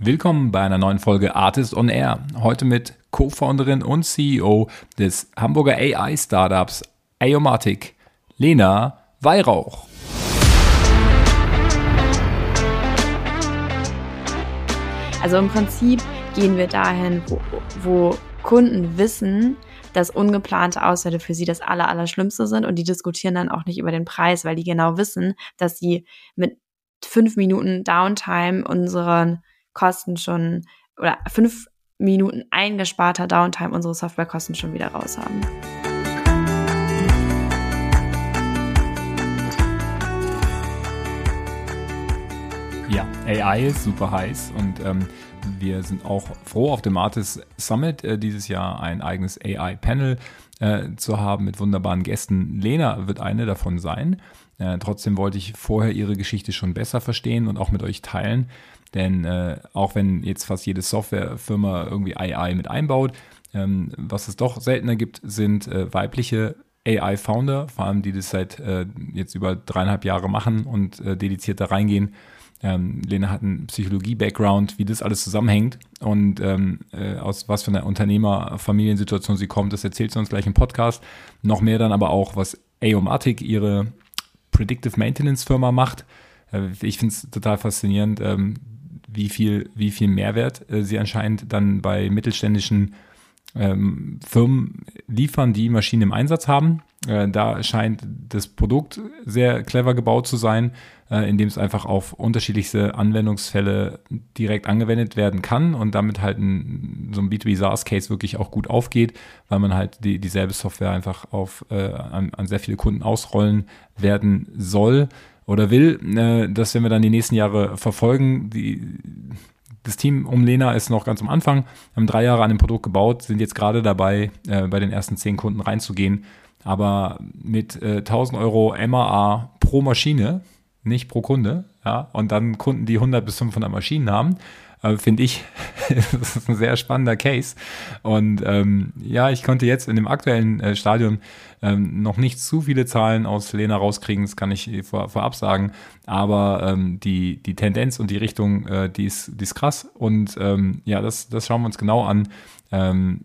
Willkommen bei einer neuen Folge Artist on Air. Heute mit Co-Founderin und CEO des Hamburger AI-Startups Aomatic, Lena Weihrauch. Also im Prinzip gehen wir dahin, wo, wo Kunden wissen, dass ungeplante Ausfälle für sie das aller, Allerschlimmste sind und die diskutieren dann auch nicht über den Preis, weil die genau wissen, dass sie mit fünf Minuten Downtime unseren Kosten schon oder fünf Minuten eingesparter Downtime unsere Softwarekosten schon wieder raus haben. Ja, AI ist super heiß und ähm, wir sind auch froh, auf dem Artist Summit äh, dieses Jahr ein eigenes AI-Panel äh, zu haben mit wunderbaren Gästen. Lena wird eine davon sein. Äh, trotzdem wollte ich vorher ihre Geschichte schon besser verstehen und auch mit euch teilen. Denn äh, auch wenn jetzt fast jede Softwarefirma irgendwie AI mit einbaut, ähm, was es doch seltener gibt, sind äh, weibliche AI-Founder, vor allem die das seit äh, jetzt über dreieinhalb Jahre machen und dediziert da reingehen ähm, Lena hat einen Psychologie-Background, wie das alles zusammenhängt und ähm, äh, aus was für einer Unternehmer-Familiensituation sie kommt, das erzählt sie uns gleich im Podcast. Noch mehr dann aber auch, was Aomatic, ihre Predictive Maintenance Firma macht. Äh, ich finde es total faszinierend, ähm, wie viel, wie viel Mehrwert äh, sie anscheinend dann bei mittelständischen ähm, Firmen liefern, die Maschinen im Einsatz haben. Äh, da scheint das Produkt sehr clever gebaut zu sein äh, indem es einfach auf unterschiedlichste Anwendungsfälle direkt angewendet werden kann und damit halt ein, so ein B2B SaaS-Case wirklich auch gut aufgeht, weil man halt die, dieselbe Software einfach auf, äh, an, an sehr viele Kunden ausrollen werden soll oder will. Äh, das werden wir dann die nächsten Jahre verfolgen. Die, das Team um Lena ist noch ganz am Anfang, haben drei Jahre an dem Produkt gebaut, sind jetzt gerade dabei, äh, bei den ersten zehn Kunden reinzugehen. Aber mit äh, 1000 Euro MAA pro Maschine nicht pro Kunde, ja, und dann Kunden, die 100 bis 500 Maschinen haben, äh, finde ich, das ist ein sehr spannender Case. Und ähm, ja, ich konnte jetzt in dem aktuellen äh, Stadion ähm, noch nicht zu viele Zahlen aus Lena rauskriegen, das kann ich vor, vorab sagen, aber ähm, die, die Tendenz und die Richtung, äh, die, ist, die ist krass und ähm, ja, das, das schauen wir uns genau an. Ähm,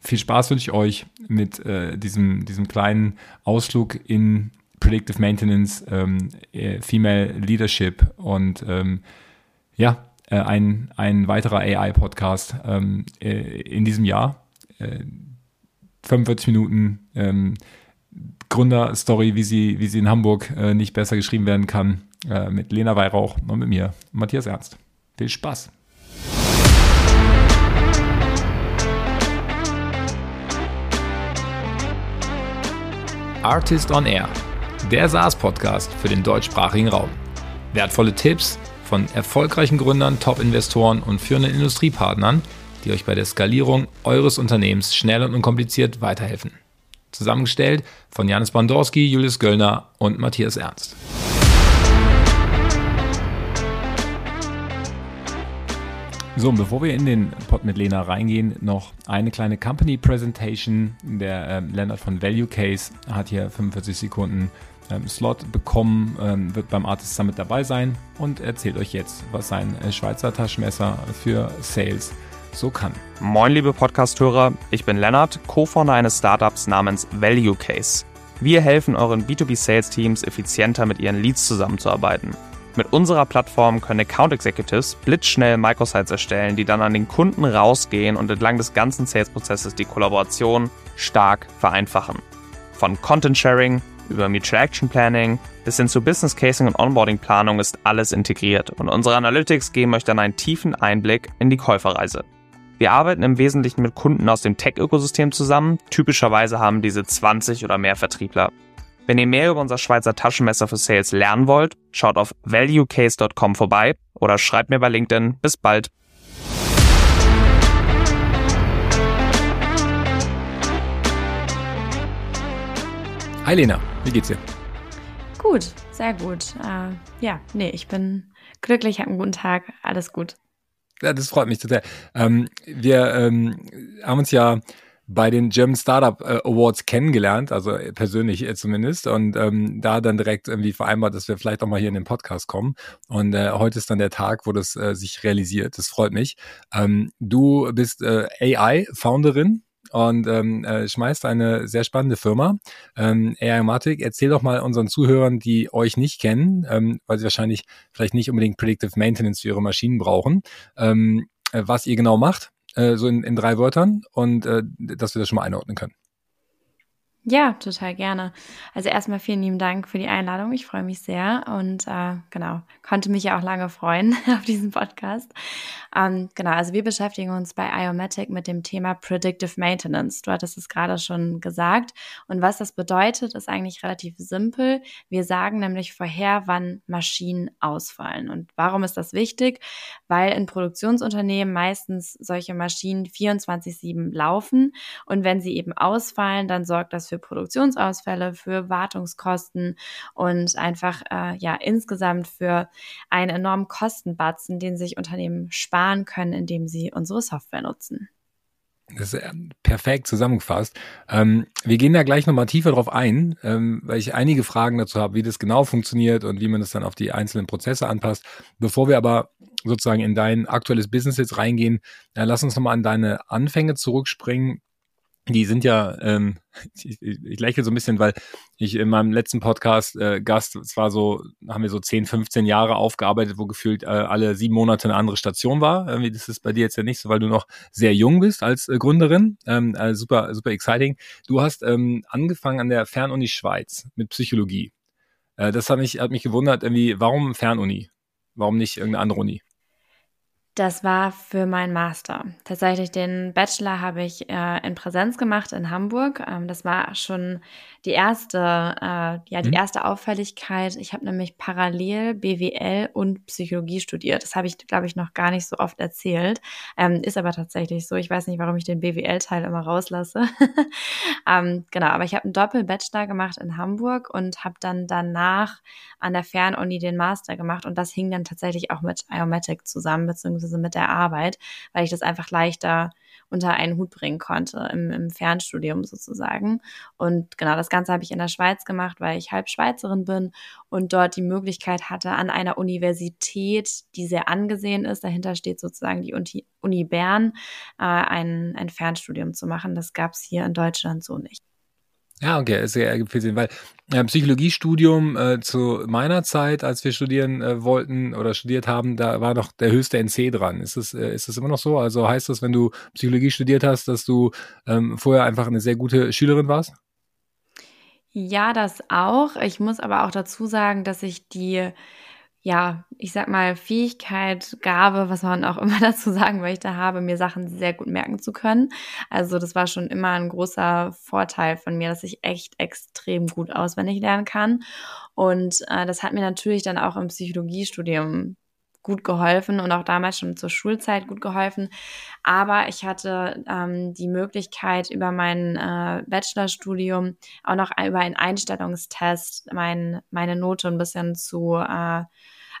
viel Spaß wünsche ich euch mit äh, diesem, diesem kleinen Ausflug in Predictive Maintenance, ähm, äh, Female Leadership und ähm, ja, äh, ein, ein weiterer AI-Podcast ähm, äh, in diesem Jahr. 45 äh, Minuten ähm, Gründerstory, wie sie, wie sie in Hamburg äh, nicht besser geschrieben werden kann, äh, mit Lena Weihrauch und mit mir, Matthias Ernst. Viel Spaß! Artist on Air der SaaS-Podcast für den deutschsprachigen Raum. Wertvolle Tipps von erfolgreichen Gründern, Top-Investoren und führenden Industriepartnern, die euch bei der Skalierung eures Unternehmens schnell und unkompliziert weiterhelfen. Zusammengestellt von Janis Bandorski, Julius Göllner und Matthias Ernst. So, und bevor wir in den Pod mit Lena reingehen, noch eine kleine Company Presentation. Der äh, Leonard von Value Case hat hier 45 Sekunden ähm, Slot bekommen, ähm, wird beim Artist Summit dabei sein und erzählt euch jetzt, was sein äh, Schweizer Taschenmesser für Sales so kann. Moin, liebe Podcast-Hörer, ich bin Lennart, Co-Founder eines Startups namens Value Case. Wir helfen euren B2B-Sales-Teams effizienter mit ihren Leads zusammenzuarbeiten. Mit unserer Plattform können Account Executives blitzschnell Microsites erstellen, die dann an den Kunden rausgehen und entlang des ganzen Sales-Prozesses die Kollaboration stark vereinfachen. Von Content Sharing über Mutual Action Planning bis hin zu Business Casing und Onboarding Planung ist alles integriert und unsere Analytics geben euch dann einen tiefen Einblick in die Käuferreise. Wir arbeiten im Wesentlichen mit Kunden aus dem Tech-Ökosystem zusammen. Typischerweise haben diese 20 oder mehr Vertriebler. Wenn ihr mehr über unser Schweizer Taschenmesser für Sales lernen wollt, schaut auf valuecase.com vorbei oder schreibt mir bei LinkedIn. Bis bald. Hi Lena, wie geht's dir? Gut, sehr gut. Äh, ja, nee, ich bin glücklich, habe einen guten Tag, alles gut. Ja, das freut mich total. Ähm, wir ähm, haben uns ja bei den German Startup äh, Awards kennengelernt, also persönlich äh, zumindest, und ähm, da dann direkt irgendwie vereinbart, dass wir vielleicht auch mal hier in den Podcast kommen. Und äh, heute ist dann der Tag, wo das äh, sich realisiert. Das freut mich. Ähm, du bist äh, AI-Founderin und ähm, äh, schmeißt eine sehr spannende Firma. Ähm, AI-Matic, erzähl doch mal unseren Zuhörern, die euch nicht kennen, ähm, weil sie wahrscheinlich vielleicht nicht unbedingt Predictive Maintenance für ihre Maschinen brauchen, ähm, äh, was ihr genau macht äh, so in, in drei Wörtern und äh, dass wir das schon mal einordnen können. Ja, total gerne. Also erstmal vielen lieben Dank für die Einladung. Ich freue mich sehr und äh, genau, konnte mich ja auch lange freuen auf diesen Podcast. Ähm, genau, also wir beschäftigen uns bei Iomatic mit dem Thema Predictive Maintenance. Du hattest es gerade schon gesagt. Und was das bedeutet, ist eigentlich relativ simpel. Wir sagen nämlich vorher, wann Maschinen ausfallen. Und warum ist das wichtig? Weil in Produktionsunternehmen meistens solche Maschinen 24-7 laufen. Und wenn sie eben ausfallen, dann sorgt das für Produktionsausfälle, für Wartungskosten und einfach äh, ja insgesamt für einen enormen Kostenbatzen, den sich Unternehmen sparen können, indem sie unsere Software nutzen. Das ist perfekt zusammengefasst. Ähm, wir gehen da gleich nochmal tiefer drauf ein, ähm, weil ich einige Fragen dazu habe, wie das genau funktioniert und wie man das dann auf die einzelnen Prozesse anpasst. Bevor wir aber sozusagen in dein aktuelles Business jetzt reingehen, äh, lass uns nochmal an deine Anfänge zurückspringen die sind ja, ähm, ich, ich lächle so ein bisschen, weil ich in meinem letzten Podcast äh, Gast, es war so, haben wir so 10, 15 Jahre aufgearbeitet, wo gefühlt äh, alle sieben Monate eine andere Station war. Irgendwie, das ist bei dir jetzt ja nicht so, weil du noch sehr jung bist als äh, Gründerin. Ähm, äh, super, super exciting. Du hast ähm, angefangen an der Fernuni Schweiz mit Psychologie. Äh, das hat mich, hat mich gewundert, irgendwie, warum Fernuni? Warum nicht irgendeine andere Uni? Das war für meinen Master. Tatsächlich den Bachelor habe ich äh, in Präsenz gemacht in Hamburg. Ähm, das war schon die erste, äh, ja, die mhm. erste Auffälligkeit. Ich habe nämlich parallel BWL und Psychologie studiert. Das habe ich, glaube ich, noch gar nicht so oft erzählt. Ähm, ist aber tatsächlich so. Ich weiß nicht, warum ich den BWL-Teil immer rauslasse. ähm, genau, aber ich habe einen Doppel-Bachelor gemacht in Hamburg und habe dann danach an der Fernuni den Master gemacht. Und das hing dann tatsächlich auch mit Iomatic zusammen, beziehungsweise beziehungsweise mit der Arbeit, weil ich das einfach leichter unter einen Hut bringen konnte im, im Fernstudium sozusagen. Und genau das Ganze habe ich in der Schweiz gemacht, weil ich halb Schweizerin bin und dort die Möglichkeit hatte, an einer Universität, die sehr angesehen ist, dahinter steht sozusagen die Uni Bern, äh, ein, ein Fernstudium zu machen. Das gab es hier in Deutschland so nicht. Ja, okay, es ergibt Sinn, weil äh, Psychologiestudium äh, zu meiner Zeit, als wir studieren äh, wollten oder studiert haben, da war noch der höchste NC dran. Ist das, äh, ist das immer noch so? Also heißt das, wenn du Psychologie studiert hast, dass du ähm, vorher einfach eine sehr gute Schülerin warst? Ja, das auch. Ich muss aber auch dazu sagen, dass ich die ja, ich sag mal, Fähigkeit, Gabe, was man auch immer dazu sagen möchte, habe, mir Sachen sehr gut merken zu können. Also das war schon immer ein großer Vorteil von mir, dass ich echt extrem gut auswendig lernen kann. Und äh, das hat mir natürlich dann auch im Psychologiestudium gut geholfen und auch damals schon zur Schulzeit gut geholfen. Aber ich hatte ähm, die Möglichkeit, über mein äh, Bachelorstudium auch noch über einen Einstellungstest mein, meine Note ein bisschen zu äh,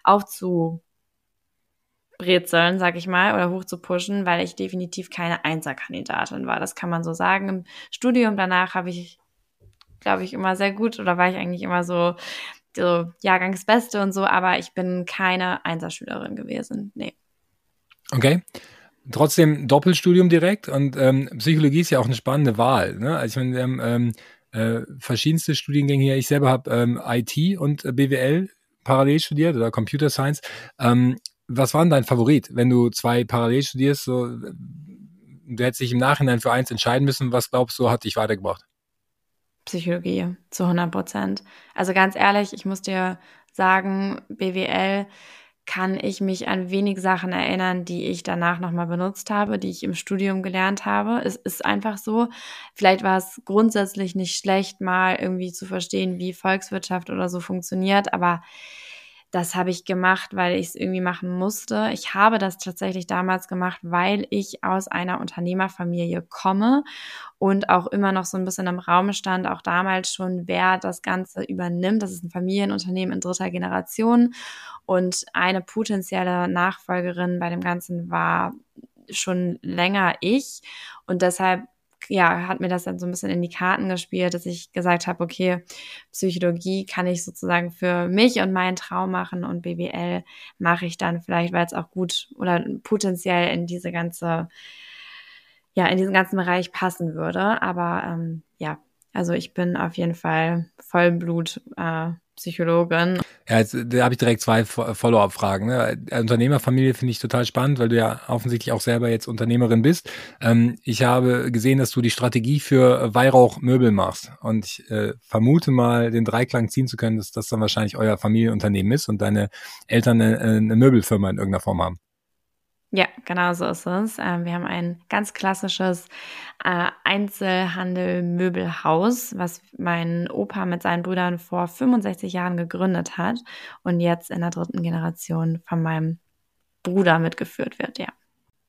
aufzubrezeln, sag ich mal, oder hochzupushen, weil ich definitiv keine Einserkandidatin war. Das kann man so sagen. Im Studium danach habe ich, glaube ich, immer sehr gut oder war ich eigentlich immer so, so Jahrgangsbeste und so, aber ich bin keine Einserschülerin gewesen. Nee. Okay. Trotzdem Doppelstudium direkt und ähm, Psychologie ist ja auch eine spannende Wahl. Ne? Also ich meine, wir haben ähm, äh, verschiedenste Studiengänge hier. Ich selber habe ähm, IT und äh, BWL parallel studiert oder Computer Science. Ähm, was war denn dein Favorit, wenn du zwei parallel studierst? So, du hättest dich im Nachhinein für eins entscheiden müssen. Was glaubst du, hat dich weitergebracht? Psychologie zu 100 Prozent. Also ganz ehrlich, ich muss dir sagen, BWL kann ich mich an wenig Sachen erinnern, die ich danach nochmal benutzt habe, die ich im Studium gelernt habe. Es ist einfach so. Vielleicht war es grundsätzlich nicht schlecht, mal irgendwie zu verstehen, wie Volkswirtschaft oder so funktioniert, aber das habe ich gemacht, weil ich es irgendwie machen musste. Ich habe das tatsächlich damals gemacht, weil ich aus einer Unternehmerfamilie komme und auch immer noch so ein bisschen im Raum stand, auch damals schon, wer das Ganze übernimmt. Das ist ein Familienunternehmen in dritter Generation und eine potenzielle Nachfolgerin bei dem Ganzen war schon länger ich und deshalb ja, hat mir das dann so ein bisschen in die Karten gespielt, dass ich gesagt habe, okay, Psychologie kann ich sozusagen für mich und meinen Traum machen und BWL mache ich dann vielleicht, weil es auch gut oder potenziell in diese ganze, ja, in diesen ganzen Bereich passen würde. Aber ähm, ja, also ich bin auf jeden Fall Vollblut äh, Psychologin. Ja, jetzt, da habe ich direkt zwei Follow-up-Fragen. Ne? Unternehmerfamilie finde ich total spannend, weil du ja offensichtlich auch selber jetzt Unternehmerin bist. Ähm, ich habe gesehen, dass du die Strategie für Weihrauchmöbel machst und ich äh, vermute mal, den Dreiklang ziehen zu können, dass das dann wahrscheinlich euer Familienunternehmen ist und deine Eltern eine, eine Möbelfirma in irgendeiner Form haben. Ja, genau so ist es. Ähm, wir haben ein ganz klassisches äh, Einzelhandel-Möbelhaus, was mein Opa mit seinen Brüdern vor 65 Jahren gegründet hat und jetzt in der dritten Generation von meinem Bruder mitgeführt wird, ja.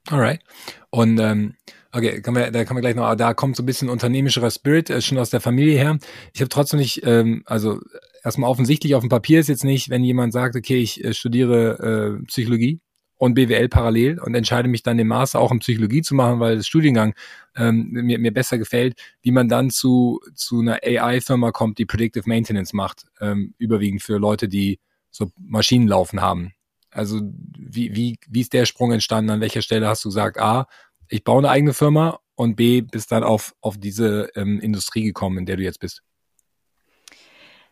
Alright. Und ähm, okay, wir, da kann wir gleich noch, da kommt so ein bisschen unternehmischerer Spirit äh, schon aus der Familie her. Ich habe trotzdem nicht, ähm, also erstmal offensichtlich auf dem Papier ist jetzt nicht, wenn jemand sagt, okay, ich äh, studiere äh, Psychologie, und BWL parallel und entscheide mich dann den Master auch in Psychologie zu machen, weil das Studiengang ähm, mir, mir besser gefällt, wie man dann zu, zu einer AI-Firma kommt, die Predictive Maintenance macht, ähm, überwiegend für Leute, die so Maschinen laufen haben. Also wie, wie, wie ist der Sprung entstanden? An welcher Stelle hast du gesagt, A, ich baue eine eigene Firma und B, bist dann auf, auf diese ähm, Industrie gekommen, in der du jetzt bist?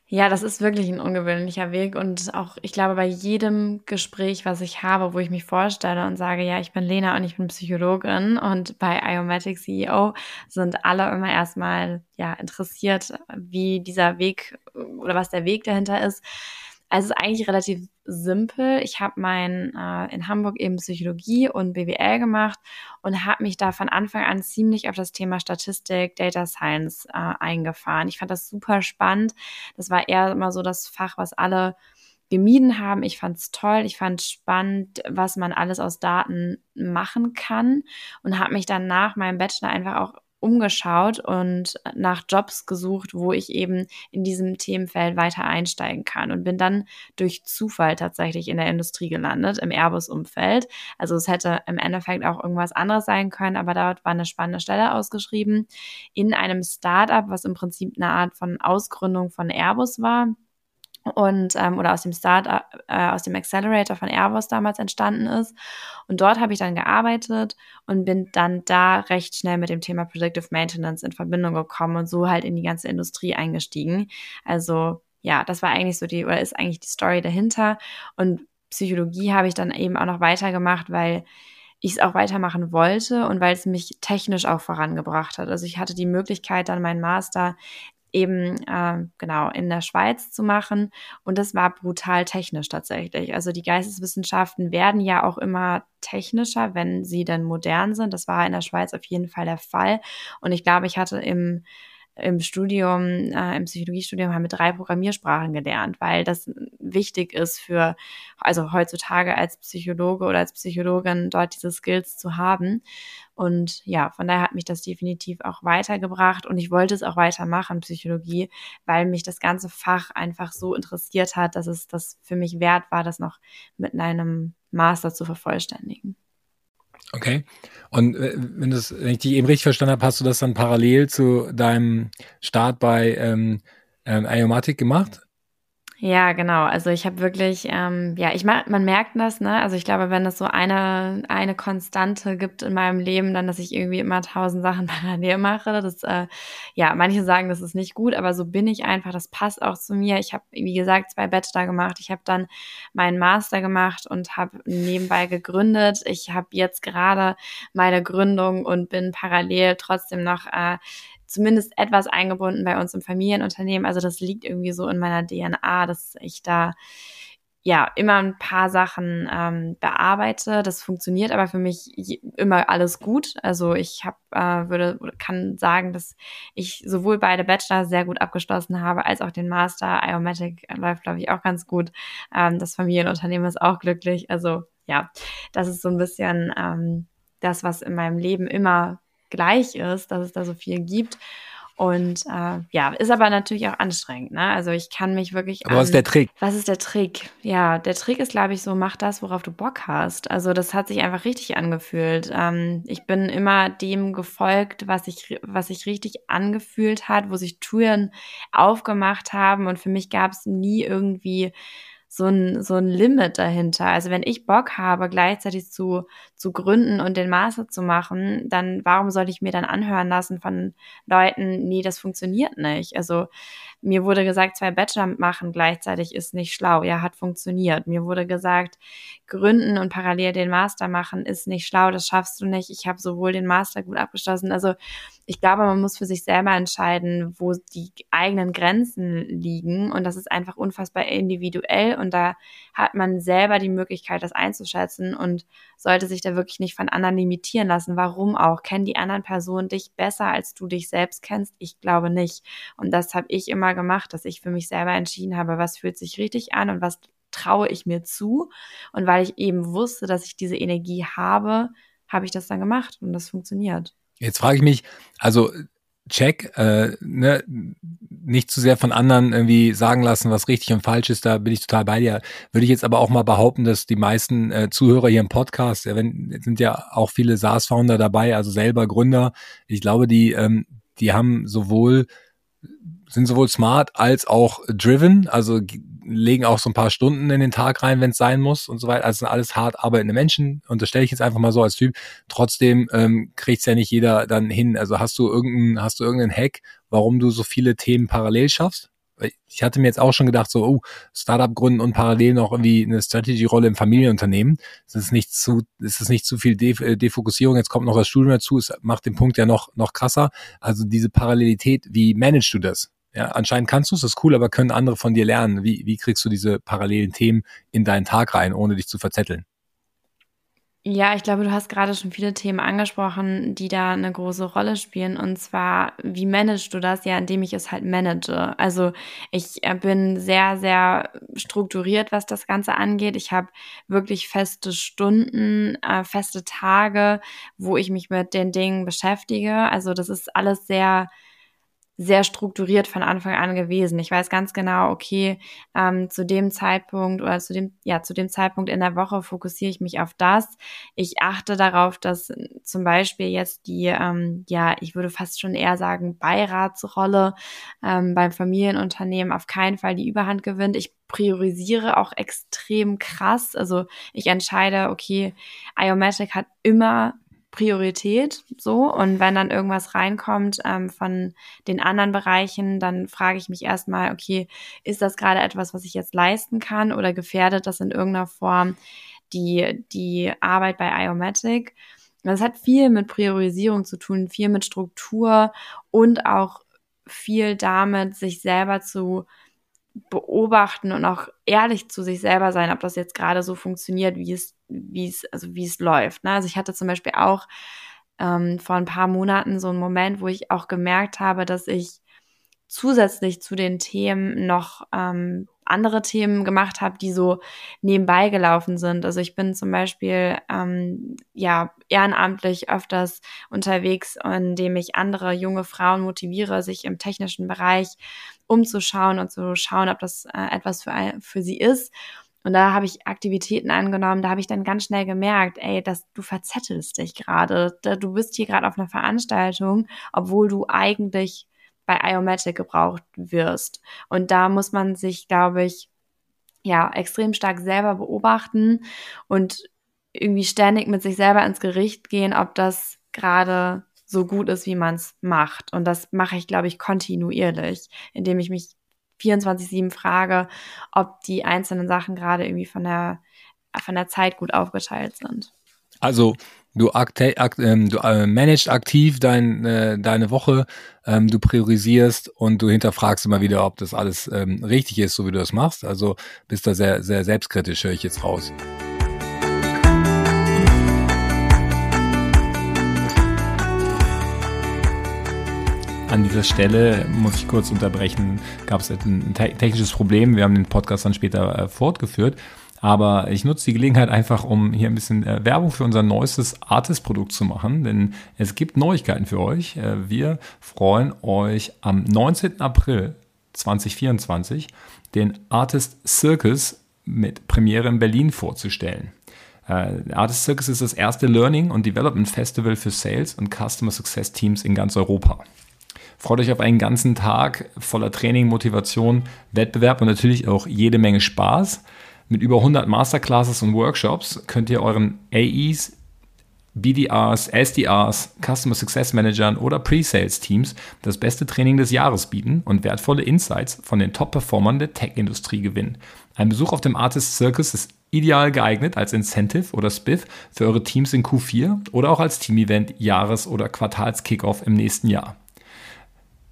Ja, das ist wirklich ein ungewöhnlicher Weg und auch, ich glaube, bei jedem Gespräch, was ich habe, wo ich mich vorstelle und sage, ja, ich bin Lena und ich bin Psychologin und bei Iomatic CEO sind alle immer erstmal, ja, interessiert, wie dieser Weg oder was der Weg dahinter ist. Also es ist eigentlich relativ simpel. Ich habe mein äh, in Hamburg eben Psychologie und BWL gemacht und habe mich da von Anfang an ziemlich auf das Thema Statistik, Data Science äh, eingefahren. Ich fand das super spannend. Das war eher immer so das Fach, was alle gemieden haben. Ich fand es toll, ich fand spannend, was man alles aus Daten machen kann und habe mich dann nach meinem Bachelor einfach auch umgeschaut und nach Jobs gesucht, wo ich eben in diesem Themenfeld weiter einsteigen kann und bin dann durch Zufall tatsächlich in der Industrie gelandet, im Airbus-Umfeld. Also es hätte im Endeffekt auch irgendwas anderes sein können, aber dort war eine spannende Stelle ausgeschrieben in einem Startup, was im Prinzip eine Art von Ausgründung von Airbus war und ähm, oder aus dem Start äh, aus dem Accelerator von Airbus damals entstanden ist und dort habe ich dann gearbeitet und bin dann da recht schnell mit dem Thema Predictive Maintenance in Verbindung gekommen und so halt in die ganze Industrie eingestiegen. Also ja, das war eigentlich so die oder ist eigentlich die Story dahinter und Psychologie habe ich dann eben auch noch weitergemacht, weil ich es auch weitermachen wollte und weil es mich technisch auch vorangebracht hat. Also ich hatte die Möglichkeit, dann meinen Master eben äh, genau in der Schweiz zu machen. Und das war brutal technisch tatsächlich. Also die Geisteswissenschaften werden ja auch immer technischer, wenn sie denn modern sind. Das war in der Schweiz auf jeden Fall der Fall. Und ich glaube, ich hatte im im Studium, äh, im Psychologiestudium haben wir drei Programmiersprachen gelernt, weil das wichtig ist für, also heutzutage als Psychologe oder als Psychologin dort diese Skills zu haben. Und ja, von daher hat mich das definitiv auch weitergebracht und ich wollte es auch weitermachen, Psychologie, weil mich das ganze Fach einfach so interessiert hat, dass es das für mich wert war, das noch mit einem Master zu vervollständigen. Okay. Und äh, wenn, das, wenn ich dich eben richtig verstanden habe, hast du das dann parallel zu deinem Start bei ähm, ähm, Iomatic gemacht? Ja, genau. Also ich habe wirklich, ähm, ja, ich man merkt das, ne? Also ich glaube, wenn es so eine eine Konstante gibt in meinem Leben, dann, dass ich irgendwie immer tausend Sachen parallel mache. Das, äh, ja, manche sagen, das ist nicht gut, aber so bin ich einfach. Das passt auch zu mir. Ich habe, wie gesagt, zwei Bachelor gemacht. Ich habe dann meinen Master gemacht und habe nebenbei gegründet. Ich habe jetzt gerade meine Gründung und bin parallel trotzdem noch äh, zumindest etwas eingebunden bei uns im Familienunternehmen. Also das liegt irgendwie so in meiner DNA, dass ich da ja immer ein paar Sachen ähm, bearbeite. Das funktioniert aber für mich immer alles gut. Also ich habe äh, würde kann sagen, dass ich sowohl beide Bachelor sehr gut abgeschlossen habe als auch den Master. Iomatic läuft glaube ich auch ganz gut. Ähm, das Familienunternehmen ist auch glücklich. Also ja, das ist so ein bisschen ähm, das, was in meinem Leben immer gleich ist, dass es da so viel gibt. Und äh, ja, ist aber natürlich auch anstrengend. Ne? Also ich kann mich wirklich. Aber an, was ist der Trick? Was ist der Trick? Ja, der Trick ist, glaube ich, so, mach das, worauf du Bock hast. Also das hat sich einfach richtig angefühlt. Ähm, ich bin immer dem gefolgt, was sich was sich richtig angefühlt hat, wo sich Türen aufgemacht haben. Und für mich gab es nie irgendwie so ein, so ein Limit dahinter. Also wenn ich Bock habe, gleichzeitig zu, zu gründen und den Master zu machen, dann warum soll ich mir dann anhören lassen von Leuten, nee, das funktioniert nicht. Also mir wurde gesagt, zwei Bachelor machen gleichzeitig ist nicht schlau. Ja, hat funktioniert. Mir wurde gesagt, gründen und parallel den Master machen ist nicht schlau. Das schaffst du nicht. Ich habe sowohl den Master gut abgeschlossen. Also ich glaube, man muss für sich selber entscheiden, wo die eigenen Grenzen liegen. Und das ist einfach unfassbar individuell. Und da hat man selber die Möglichkeit, das einzuschätzen und sollte sich da wirklich nicht von anderen limitieren lassen. Warum auch? Kennen die anderen Personen dich besser, als du dich selbst kennst? Ich glaube nicht. Und das habe ich immer gemacht, dass ich für mich selber entschieden habe, was fühlt sich richtig an und was traue ich mir zu. Und weil ich eben wusste, dass ich diese Energie habe, habe ich das dann gemacht und das funktioniert. Jetzt frage ich mich, also check, äh, ne, nicht zu sehr von anderen irgendwie sagen lassen, was richtig und falsch ist, da bin ich total bei dir. Würde ich jetzt aber auch mal behaupten, dass die meisten äh, Zuhörer hier im Podcast, ja, wenn, sind ja auch viele SaaS-Founder dabei, also selber Gründer. Ich glaube, die, ähm, die haben sowohl sind sowohl smart als auch driven, also legen auch so ein paar Stunden in den Tag rein, wenn es sein muss und so weiter. Also sind alles hart arbeitende Menschen und das stelle ich jetzt einfach mal so als Typ. Trotzdem ähm, kriegt ja nicht jeder dann hin. Also hast du irgendeinen, hast du irgendeinen Hack, warum du so viele Themen parallel schaffst? Ich hatte mir jetzt auch schon gedacht, so, oh, Startup gründen und parallel noch irgendwie eine Strategy-Rolle im Familienunternehmen. Das ist nicht zu, das ist nicht zu viel äh, Defokussierung. Jetzt kommt noch das Studium dazu. Es macht den Punkt ja noch, noch krasser. Also diese Parallelität, wie managst du das? Ja, anscheinend kannst du es, das ist cool, aber können andere von dir lernen? Wie, wie kriegst du diese parallelen Themen in deinen Tag rein, ohne dich zu verzetteln? Ja, ich glaube, du hast gerade schon viele Themen angesprochen, die da eine große Rolle spielen. Und zwar, wie managst du das? Ja, indem ich es halt manage. Also ich äh, bin sehr, sehr strukturiert, was das Ganze angeht. Ich habe wirklich feste Stunden, äh, feste Tage, wo ich mich mit den Dingen beschäftige. Also das ist alles sehr sehr strukturiert von Anfang an gewesen. Ich weiß ganz genau, okay, ähm, zu dem Zeitpunkt oder zu dem, ja, zu dem Zeitpunkt in der Woche fokussiere ich mich auf das. Ich achte darauf, dass zum Beispiel jetzt die, ähm, ja, ich würde fast schon eher sagen, Beiratsrolle ähm, beim Familienunternehmen auf keinen Fall die Überhand gewinnt. Ich priorisiere auch extrem krass. Also ich entscheide, okay, Iomatic hat immer Priorität so. Und wenn dann irgendwas reinkommt ähm, von den anderen Bereichen, dann frage ich mich erstmal, okay, ist das gerade etwas, was ich jetzt leisten kann oder gefährdet das in irgendeiner Form die, die Arbeit bei Iomatic? Das hat viel mit Priorisierung zu tun, viel mit Struktur und auch viel damit, sich selber zu beobachten und auch ehrlich zu sich selber sein, ob das jetzt gerade so funktioniert, wie es, wie es, also wie es läuft. Ne? Also ich hatte zum Beispiel auch ähm, vor ein paar Monaten so einen Moment, wo ich auch gemerkt habe, dass ich zusätzlich zu den Themen noch ähm, andere Themen gemacht habe, die so nebenbei gelaufen sind. Also ich bin zum Beispiel ähm, ja ehrenamtlich öfters unterwegs, indem ich andere junge Frauen motiviere, sich im technischen Bereich umzuschauen und zu schauen, ob das äh, etwas für, für sie ist. Und da habe ich Aktivitäten angenommen, da habe ich dann ganz schnell gemerkt, ey, dass du verzettelst dich gerade. Du bist hier gerade auf einer Veranstaltung, obwohl du eigentlich bei Iomatic gebraucht wirst. Und da muss man sich, glaube ich, ja, extrem stark selber beobachten und irgendwie ständig mit sich selber ins Gericht gehen, ob das gerade so gut ist, wie man es macht. Und das mache ich, glaube ich, kontinuierlich, indem ich mich 24-7 frage, ob die einzelnen Sachen gerade irgendwie von der, von der Zeit gut aufgeteilt sind. Also du, akte, akt, ähm, du äh, managst aktiv dein, äh, deine Woche, ähm, du priorisierst und du hinterfragst immer wieder, ob das alles ähm, richtig ist, so wie du das machst. Also bist da sehr, sehr selbstkritisch, höre ich jetzt raus. An dieser Stelle muss ich kurz unterbrechen, gab es ein technisches Problem. Wir haben den Podcast dann später äh, fortgeführt. Aber ich nutze die Gelegenheit einfach, um hier ein bisschen äh, Werbung für unser neuestes Artist-Produkt zu machen, denn es gibt Neuigkeiten für euch. Äh, wir freuen euch am 19. April 2024 den Artist Circus mit Premiere in Berlin vorzustellen. Äh, Artist Circus ist das erste Learning und Development Festival für Sales und Customer Success Teams in ganz Europa. Freut euch auf einen ganzen Tag voller Training, Motivation, Wettbewerb und natürlich auch jede Menge Spaß. Mit über 100 Masterclasses und Workshops könnt ihr euren AEs, BDRs, SDRs, Customer Success Managern oder Pre-Sales Teams das beste Training des Jahres bieten und wertvolle Insights von den Top-Performern der Tech-Industrie gewinnen. Ein Besuch auf dem Artist Circus ist ideal geeignet als Incentive oder Spiff für eure Teams in Q4 oder auch als Team-Event, Jahres- oder Quartals-Kickoff im nächsten Jahr.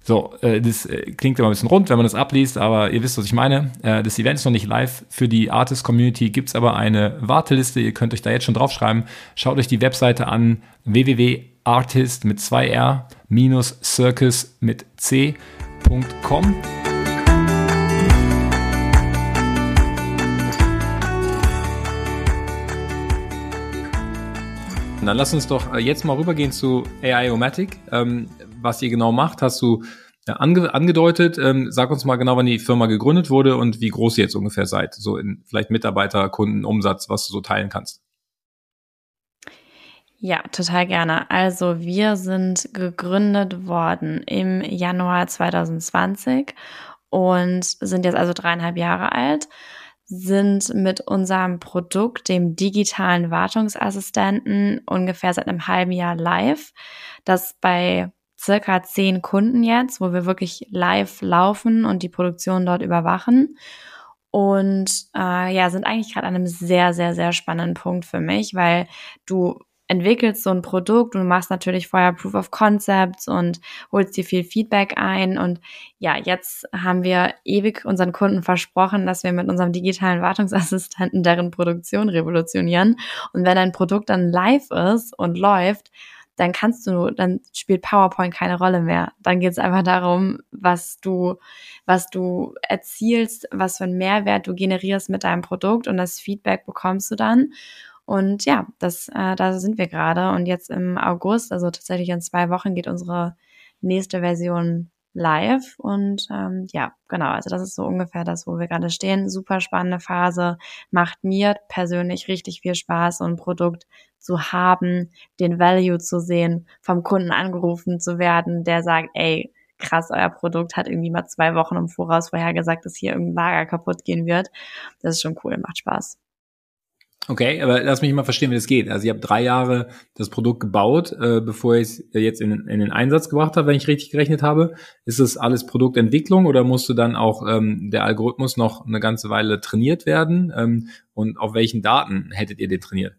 So, äh, das äh, klingt immer ein bisschen rund, wenn man das abliest, aber ihr wisst, was ich meine. Äh, das Event ist noch nicht live. Für die Artist-Community gibt es aber eine Warteliste. Ihr könnt euch da jetzt schon draufschreiben. Schaut euch die Webseite an www.artist mit 2r minus circus mit c.com. Dann lass uns doch äh, jetzt mal rübergehen zu AI-O-Matic. Ähm, was ihr genau macht, hast du äh, ange angedeutet. Ähm, sag uns mal genau, wann die Firma gegründet wurde und wie groß ihr jetzt ungefähr seid. So in vielleicht Mitarbeiter, Kunden, Umsatz, was du so teilen kannst. Ja, total gerne. Also wir sind gegründet worden im Januar 2020 und sind jetzt also dreieinhalb Jahre alt sind mit unserem Produkt, dem digitalen Wartungsassistenten, ungefähr seit einem halben Jahr live. Das bei circa zehn Kunden jetzt, wo wir wirklich live laufen und die Produktion dort überwachen. Und äh, ja, sind eigentlich gerade an einem sehr, sehr, sehr spannenden Punkt für mich, weil du entwickelst so ein Produkt und machst natürlich vorher Proof of Concepts und holst dir viel Feedback ein. Und ja, jetzt haben wir ewig unseren Kunden versprochen, dass wir mit unserem digitalen Wartungsassistenten deren Produktion revolutionieren. Und wenn ein Produkt dann live ist und läuft, dann kannst du, dann spielt PowerPoint keine Rolle mehr. Dann geht es einfach darum, was du, was du erzielst, was für einen Mehrwert du generierst mit deinem Produkt und das Feedback bekommst du dann. Und ja, das, äh, da sind wir gerade. Und jetzt im August, also tatsächlich in zwei Wochen, geht unsere nächste Version live. Und ähm, ja, genau, also das ist so ungefähr das, wo wir gerade stehen. Super spannende Phase. Macht mir persönlich richtig viel Spaß, ein Produkt zu haben, den Value zu sehen, vom Kunden angerufen zu werden, der sagt, ey, krass, euer Produkt hat irgendwie mal zwei Wochen im Voraus vorhergesagt, dass hier irgendein Lager kaputt gehen wird. Das ist schon cool, macht Spaß. Okay, aber lass mich mal verstehen, wie das geht. Also ihr habt drei Jahre das Produkt gebaut, äh, bevor ihr es jetzt in, in, den Einsatz gebracht habt, wenn ich richtig gerechnet habe. Ist das alles Produktentwicklung oder musste dann auch ähm, der Algorithmus noch eine ganze Weile trainiert werden? Ähm, und auf welchen Daten hättet ihr den trainiert?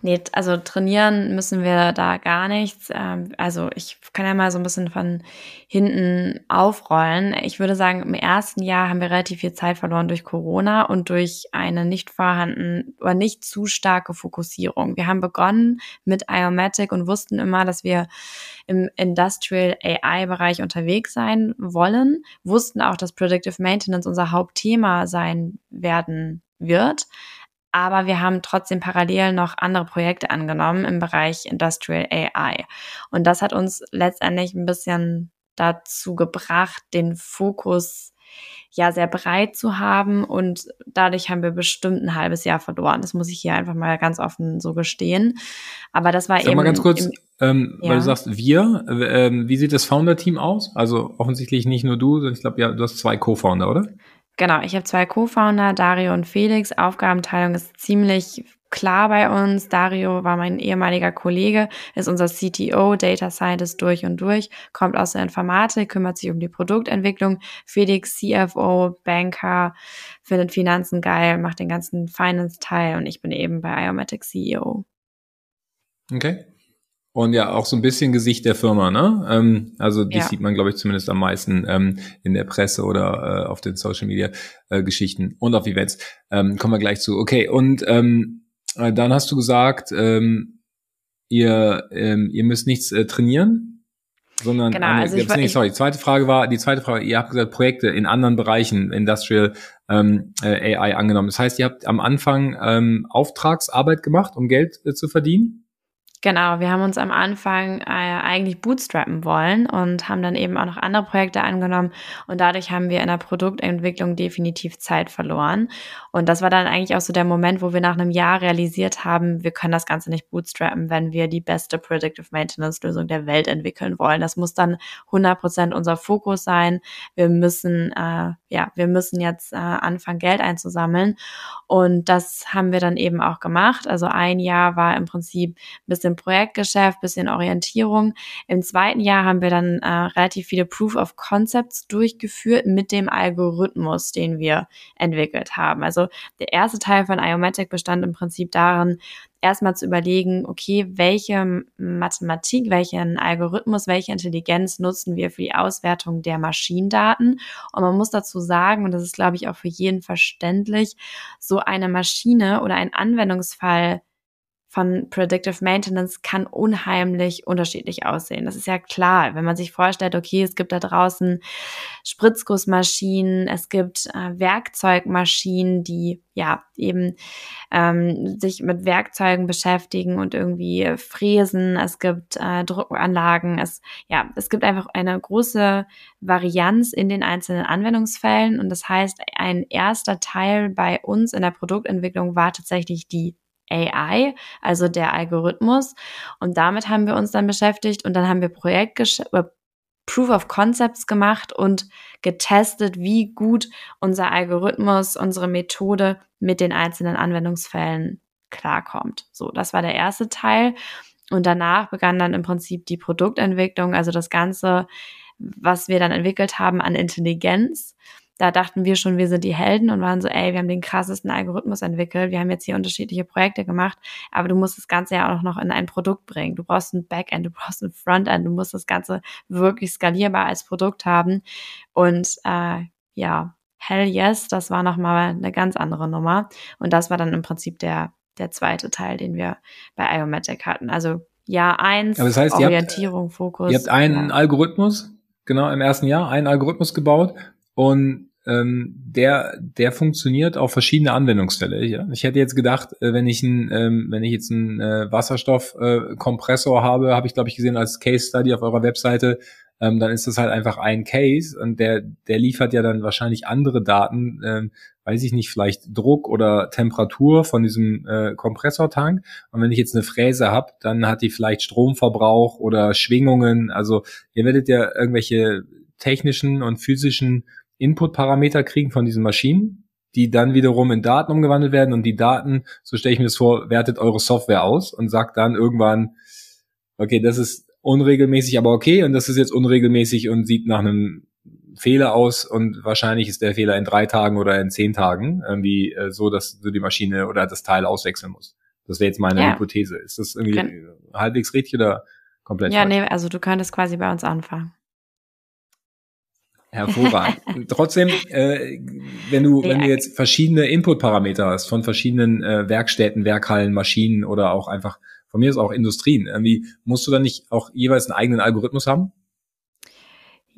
Nee, also trainieren müssen wir da gar nichts. Ähm, also ich kann ja mal so ein bisschen von hinten aufrollen. Ich würde sagen, im ersten Jahr haben wir relativ viel Zeit verloren durch Corona und durch eine nicht vorhanden oder nicht zu starke Fokussierung. Wir haben begonnen mit Iomatic und wussten immer, dass wir im Industrial AI-Bereich unterwegs sein wollen, wussten auch, dass Predictive Maintenance unser Hauptthema sein werden wird aber wir haben trotzdem parallel noch andere Projekte angenommen im Bereich Industrial AI. Und das hat uns letztendlich ein bisschen dazu gebracht, den Fokus ja sehr breit zu haben und dadurch haben wir bestimmt ein halbes Jahr verloren. Das muss ich hier einfach mal ganz offen so gestehen. Aber das war Sag eben. mal ganz kurz, im, ähm, ja. weil du sagst wir, äh, wie sieht das Founder-Team aus? Also offensichtlich nicht nur du, sondern ich glaube, ja, du hast zwei Co-Founder, oder? Genau, ich habe zwei Co-Founder, Dario und Felix. Aufgabenteilung ist ziemlich klar bei uns. Dario war mein ehemaliger Kollege, ist unser CTO, Data Scientist durch und durch, kommt aus der Informatik, kümmert sich um die Produktentwicklung. Felix, CFO, Banker, findet Finanzen geil, macht den ganzen Finance-Teil und ich bin eben bei Iomatic CEO. Okay. Und ja, auch so ein bisschen Gesicht der Firma, ne? Ähm, also die ja. sieht man, glaube ich, zumindest am meisten ähm, in der Presse oder äh, auf den Social Media äh, Geschichten und auf Events. Ähm, kommen wir gleich zu. Okay, und ähm, äh, dann hast du gesagt, ähm, ihr, ähm, ihr müsst nichts äh, trainieren. sondern Genau, eine, also ich ich- sorry, die zweite Frage war, die zweite Frage, ihr habt gesagt, Projekte in anderen Bereichen, Industrial ähm, äh, AI angenommen. Das heißt, ihr habt am Anfang ähm, Auftragsarbeit gemacht, um Geld äh, zu verdienen? Genau, wir haben uns am Anfang äh, eigentlich bootstrappen wollen und haben dann eben auch noch andere Projekte angenommen und dadurch haben wir in der Produktentwicklung definitiv Zeit verloren. Und das war dann eigentlich auch so der Moment, wo wir nach einem Jahr realisiert haben, wir können das Ganze nicht bootstrappen, wenn wir die beste Predictive Maintenance Lösung der Welt entwickeln wollen. Das muss dann 100% unser Fokus sein. Wir müssen, äh, ja, wir müssen jetzt äh, anfangen, Geld einzusammeln. Und das haben wir dann eben auch gemacht. Also ein Jahr war im Prinzip ein bisschen Projektgeschäft, bisschen Orientierung. Im zweiten Jahr haben wir dann äh, relativ viele Proof of Concepts durchgeführt mit dem Algorithmus, den wir entwickelt haben. Also der erste Teil von Iomatic bestand im Prinzip darin, erstmal zu überlegen, okay, welche Mathematik, welchen Algorithmus, welche Intelligenz nutzen wir für die Auswertung der Maschinendaten. Und man muss dazu sagen, und das ist, glaube ich, auch für jeden verständlich, so eine Maschine oder ein Anwendungsfall von Predictive Maintenance kann unheimlich unterschiedlich aussehen. Das ist ja klar, wenn man sich vorstellt, okay, es gibt da draußen Spritzgussmaschinen, es gibt äh, Werkzeugmaschinen, die ja eben ähm, sich mit Werkzeugen beschäftigen und irgendwie fräsen. Es gibt äh, Druckanlagen. Es ja, es gibt einfach eine große Varianz in den einzelnen Anwendungsfällen und das heißt, ein erster Teil bei uns in der Produktentwicklung war tatsächlich die AI, also der Algorithmus. Und damit haben wir uns dann beschäftigt und dann haben wir Projektgesch äh, Proof of Concepts gemacht und getestet, wie gut unser Algorithmus, unsere Methode mit den einzelnen Anwendungsfällen klarkommt. So, das war der erste Teil. Und danach begann dann im Prinzip die Produktentwicklung, also das Ganze, was wir dann entwickelt haben an Intelligenz da dachten wir schon, wir sind die Helden und waren so, ey, wir haben den krassesten Algorithmus entwickelt, wir haben jetzt hier unterschiedliche Projekte gemacht, aber du musst das Ganze ja auch noch in ein Produkt bringen. Du brauchst ein Backend, du brauchst ein Frontend, du musst das Ganze wirklich skalierbar als Produkt haben. Und äh, ja, hell yes, das war nochmal eine ganz andere Nummer. Und das war dann im Prinzip der, der zweite Teil, den wir bei Iomatic hatten. Also Jahr eins, Aber das heißt, ihr habt- Orientierung, Fokus. Ihr habt einen ja. Algorithmus, genau, im ersten Jahr einen Algorithmus gebaut und ähm, der, der funktioniert auf verschiedene Anwendungsfälle. Ja? Ich hätte jetzt gedacht, äh, wenn ich ein, ähm, wenn ich jetzt einen äh, Wasserstoffkompressor äh, habe, habe ich glaube ich gesehen als Case Study auf eurer Webseite, ähm, dann ist das halt einfach ein Case und der, der liefert ja dann wahrscheinlich andere Daten, ähm, weiß ich nicht, vielleicht Druck oder Temperatur von diesem äh, Kompressortank. Und wenn ich jetzt eine Fräse habe, dann hat die vielleicht Stromverbrauch oder Schwingungen. Also ihr werdet ja irgendwelche technischen und physischen Input-Parameter kriegen von diesen Maschinen, die dann wiederum in Daten umgewandelt werden und die Daten, so stelle ich mir das vor, wertet eure Software aus und sagt dann irgendwann, okay, das ist unregelmäßig, aber okay, und das ist jetzt unregelmäßig und sieht nach einem Fehler aus und wahrscheinlich ist der Fehler in drei Tagen oder in zehn Tagen irgendwie äh, so, dass du die Maschine oder das Teil auswechseln musst. Das wäre jetzt meine Ja. Hypothese. Ist das irgendwie Gen- halbwegs richtig oder komplett Ja, falsch? nee, also du könntest quasi bei uns anfangen. Hervorragend. Trotzdem, äh, wenn du, wenn du Ja. jetzt verschiedene Input-Parameter hast von verschiedenen äh, Werkstätten, Werkhallen, Maschinen oder auch einfach von mir ist auch Industrien, irgendwie musst du dann nicht auch jeweils einen eigenen Algorithmus haben?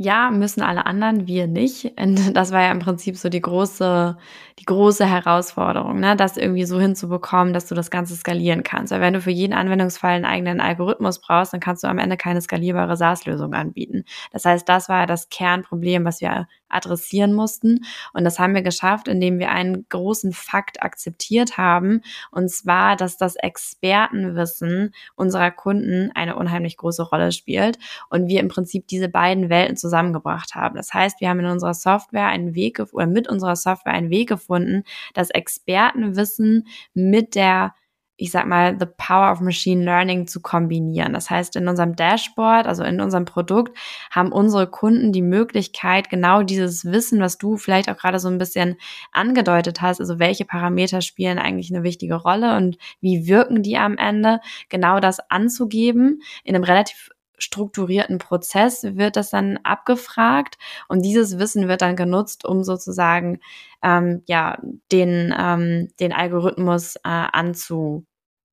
Ja, müssen alle anderen, wir nicht. Und das war ja im Prinzip so die große, die große Herausforderung, ne? das irgendwie so hinzubekommen, dass du das Ganze skalieren kannst. Weil wenn du für jeden Anwendungsfall einen eigenen Algorithmus brauchst, dann kannst du am Ende keine skalierbare SaaS-Lösung anbieten. Das heißt, das war ja das Kernproblem, was wir adressieren mussten. Und das haben wir geschafft, indem wir einen großen Fakt akzeptiert haben. Und zwar, dass das Expertenwissen unserer Kunden eine unheimlich große Rolle spielt und wir im Prinzip diese beiden Welten zusammengebracht haben. Das heißt, wir haben in unserer Software einen Weg oder mit unserer Software einen Weg gefunden, das Expertenwissen mit der ich sag mal, the power of machine learning zu kombinieren. Das heißt, in unserem Dashboard, also in unserem Produkt, haben unsere Kunden die Möglichkeit, genau dieses Wissen, was du vielleicht auch gerade so ein bisschen angedeutet hast, also welche Parameter spielen eigentlich eine wichtige Rolle und wie wirken die am Ende, genau das anzugeben in einem relativ strukturierten Prozess wird das dann abgefragt und dieses Wissen wird dann genutzt, um sozusagen ähm, ja den ähm, den Algorithmus äh, anzu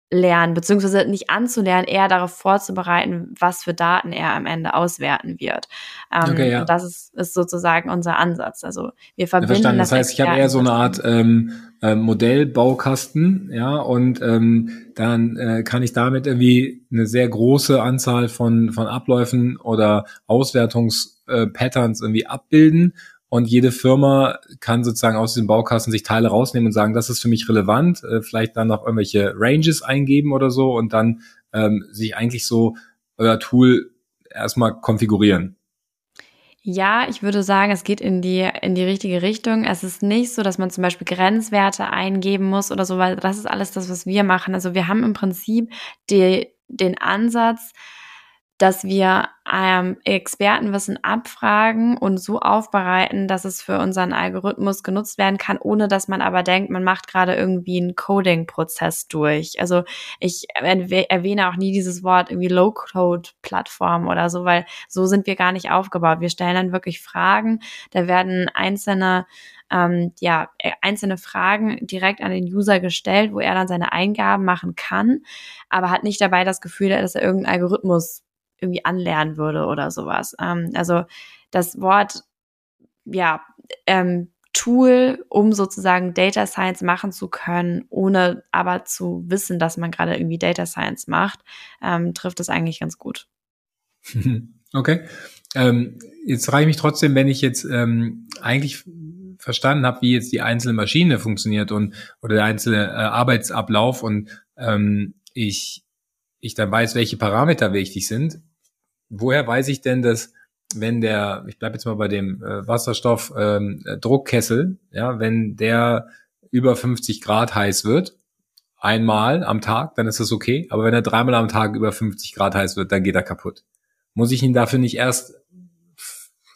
lernen, beziehungsweise nicht anzulernen, eher darauf vorzubereiten, was für Daten er am Ende auswerten wird. Ähm, okay, ja. Und das ist, ist sozusagen unser Ansatz. Also wir verbinden ja, das. Das heißt, ich habe eher so eine Art ähm, äh, Modellbaukasten, ja, und ähm, dann äh, kann ich damit irgendwie eine sehr große Anzahl von von Abläufen oder Auswertungspatterns äh, irgendwie abbilden und jede Firma kann sozusagen aus diesem Baukasten sich Teile rausnehmen und sagen, das ist für mich relevant, äh, vielleicht dann noch irgendwelche Ranges eingeben oder so und dann ähm, sich eigentlich so euer Tool erstmal konfigurieren. Ja, ich würde sagen, es geht in die, in die richtige Richtung. Es ist nicht so, dass man zum Beispiel Grenzwerte eingeben muss oder so, weil das ist alles das, was wir machen. Also wir haben im Prinzip die, den Ansatz, dass wir ähm, Expertenwissen abfragen und so aufbereiten, dass es für unseren Algorithmus genutzt werden kann, ohne dass man aber denkt, man macht gerade irgendwie einen Coding-Prozess durch. Also ich erwähne auch nie dieses Wort irgendwie Low-Code-Plattform oder so, weil so sind wir gar nicht aufgebaut. Wir stellen dann wirklich Fragen, da werden einzelne ähm, ja, äh, einzelne Fragen direkt an den User gestellt, wo er dann seine Eingaben machen kann, aber hat nicht dabei das Gefühl, dass er irgendeinen Algorithmus irgendwie anlernen würde oder sowas. Ähm, also das Wort, ja, ähm, Tool, um sozusagen Data Science machen zu können, ohne aber zu wissen, dass man gerade irgendwie Data Science macht, ähm, trifft es eigentlich ganz gut. Okay. Ähm, jetzt frage ich mich trotzdem, wenn ich jetzt ähm, eigentlich verstanden habe, wie jetzt die einzelne Maschine funktioniert und oder der einzelne äh, Arbeitsablauf und ähm, ich ich dann weiß, welche Parameter wichtig sind, woher weiß ich denn, dass wenn der, ich bleibe jetzt mal bei dem äh, Wasserstoff ähm, Druckkessel, ja, wenn der über 50 Grad heiß wird, einmal am Tag, dann ist das okay. Aber wenn er dreimal am Tag über 50 Grad heiß wird, dann geht er kaputt. Muss ich ihn dafür nicht erst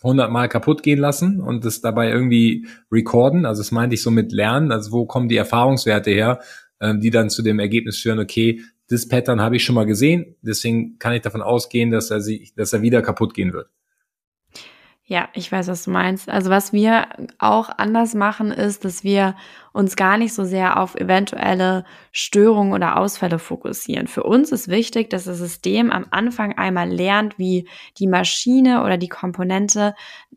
100 Mal kaputt gehen lassen und das dabei irgendwie recorden? Also das meinte ich so mit Lernen. Also wo kommen die Erfahrungswerte her, äh, die dann zu dem Ergebnis führen, okay, das Pattern habe ich schon mal gesehen, deswegen kann ich davon ausgehen, dass er, sie, dass er wieder kaputt gehen wird. Ja, ich weiß, was du meinst. Also was wir auch anders machen, ist, dass wir uns gar nicht so sehr auf eventuelle Störungen oder Ausfälle fokussieren. Für uns ist wichtig, dass das System am Anfang einmal lernt, wie die Maschine oder die Komponente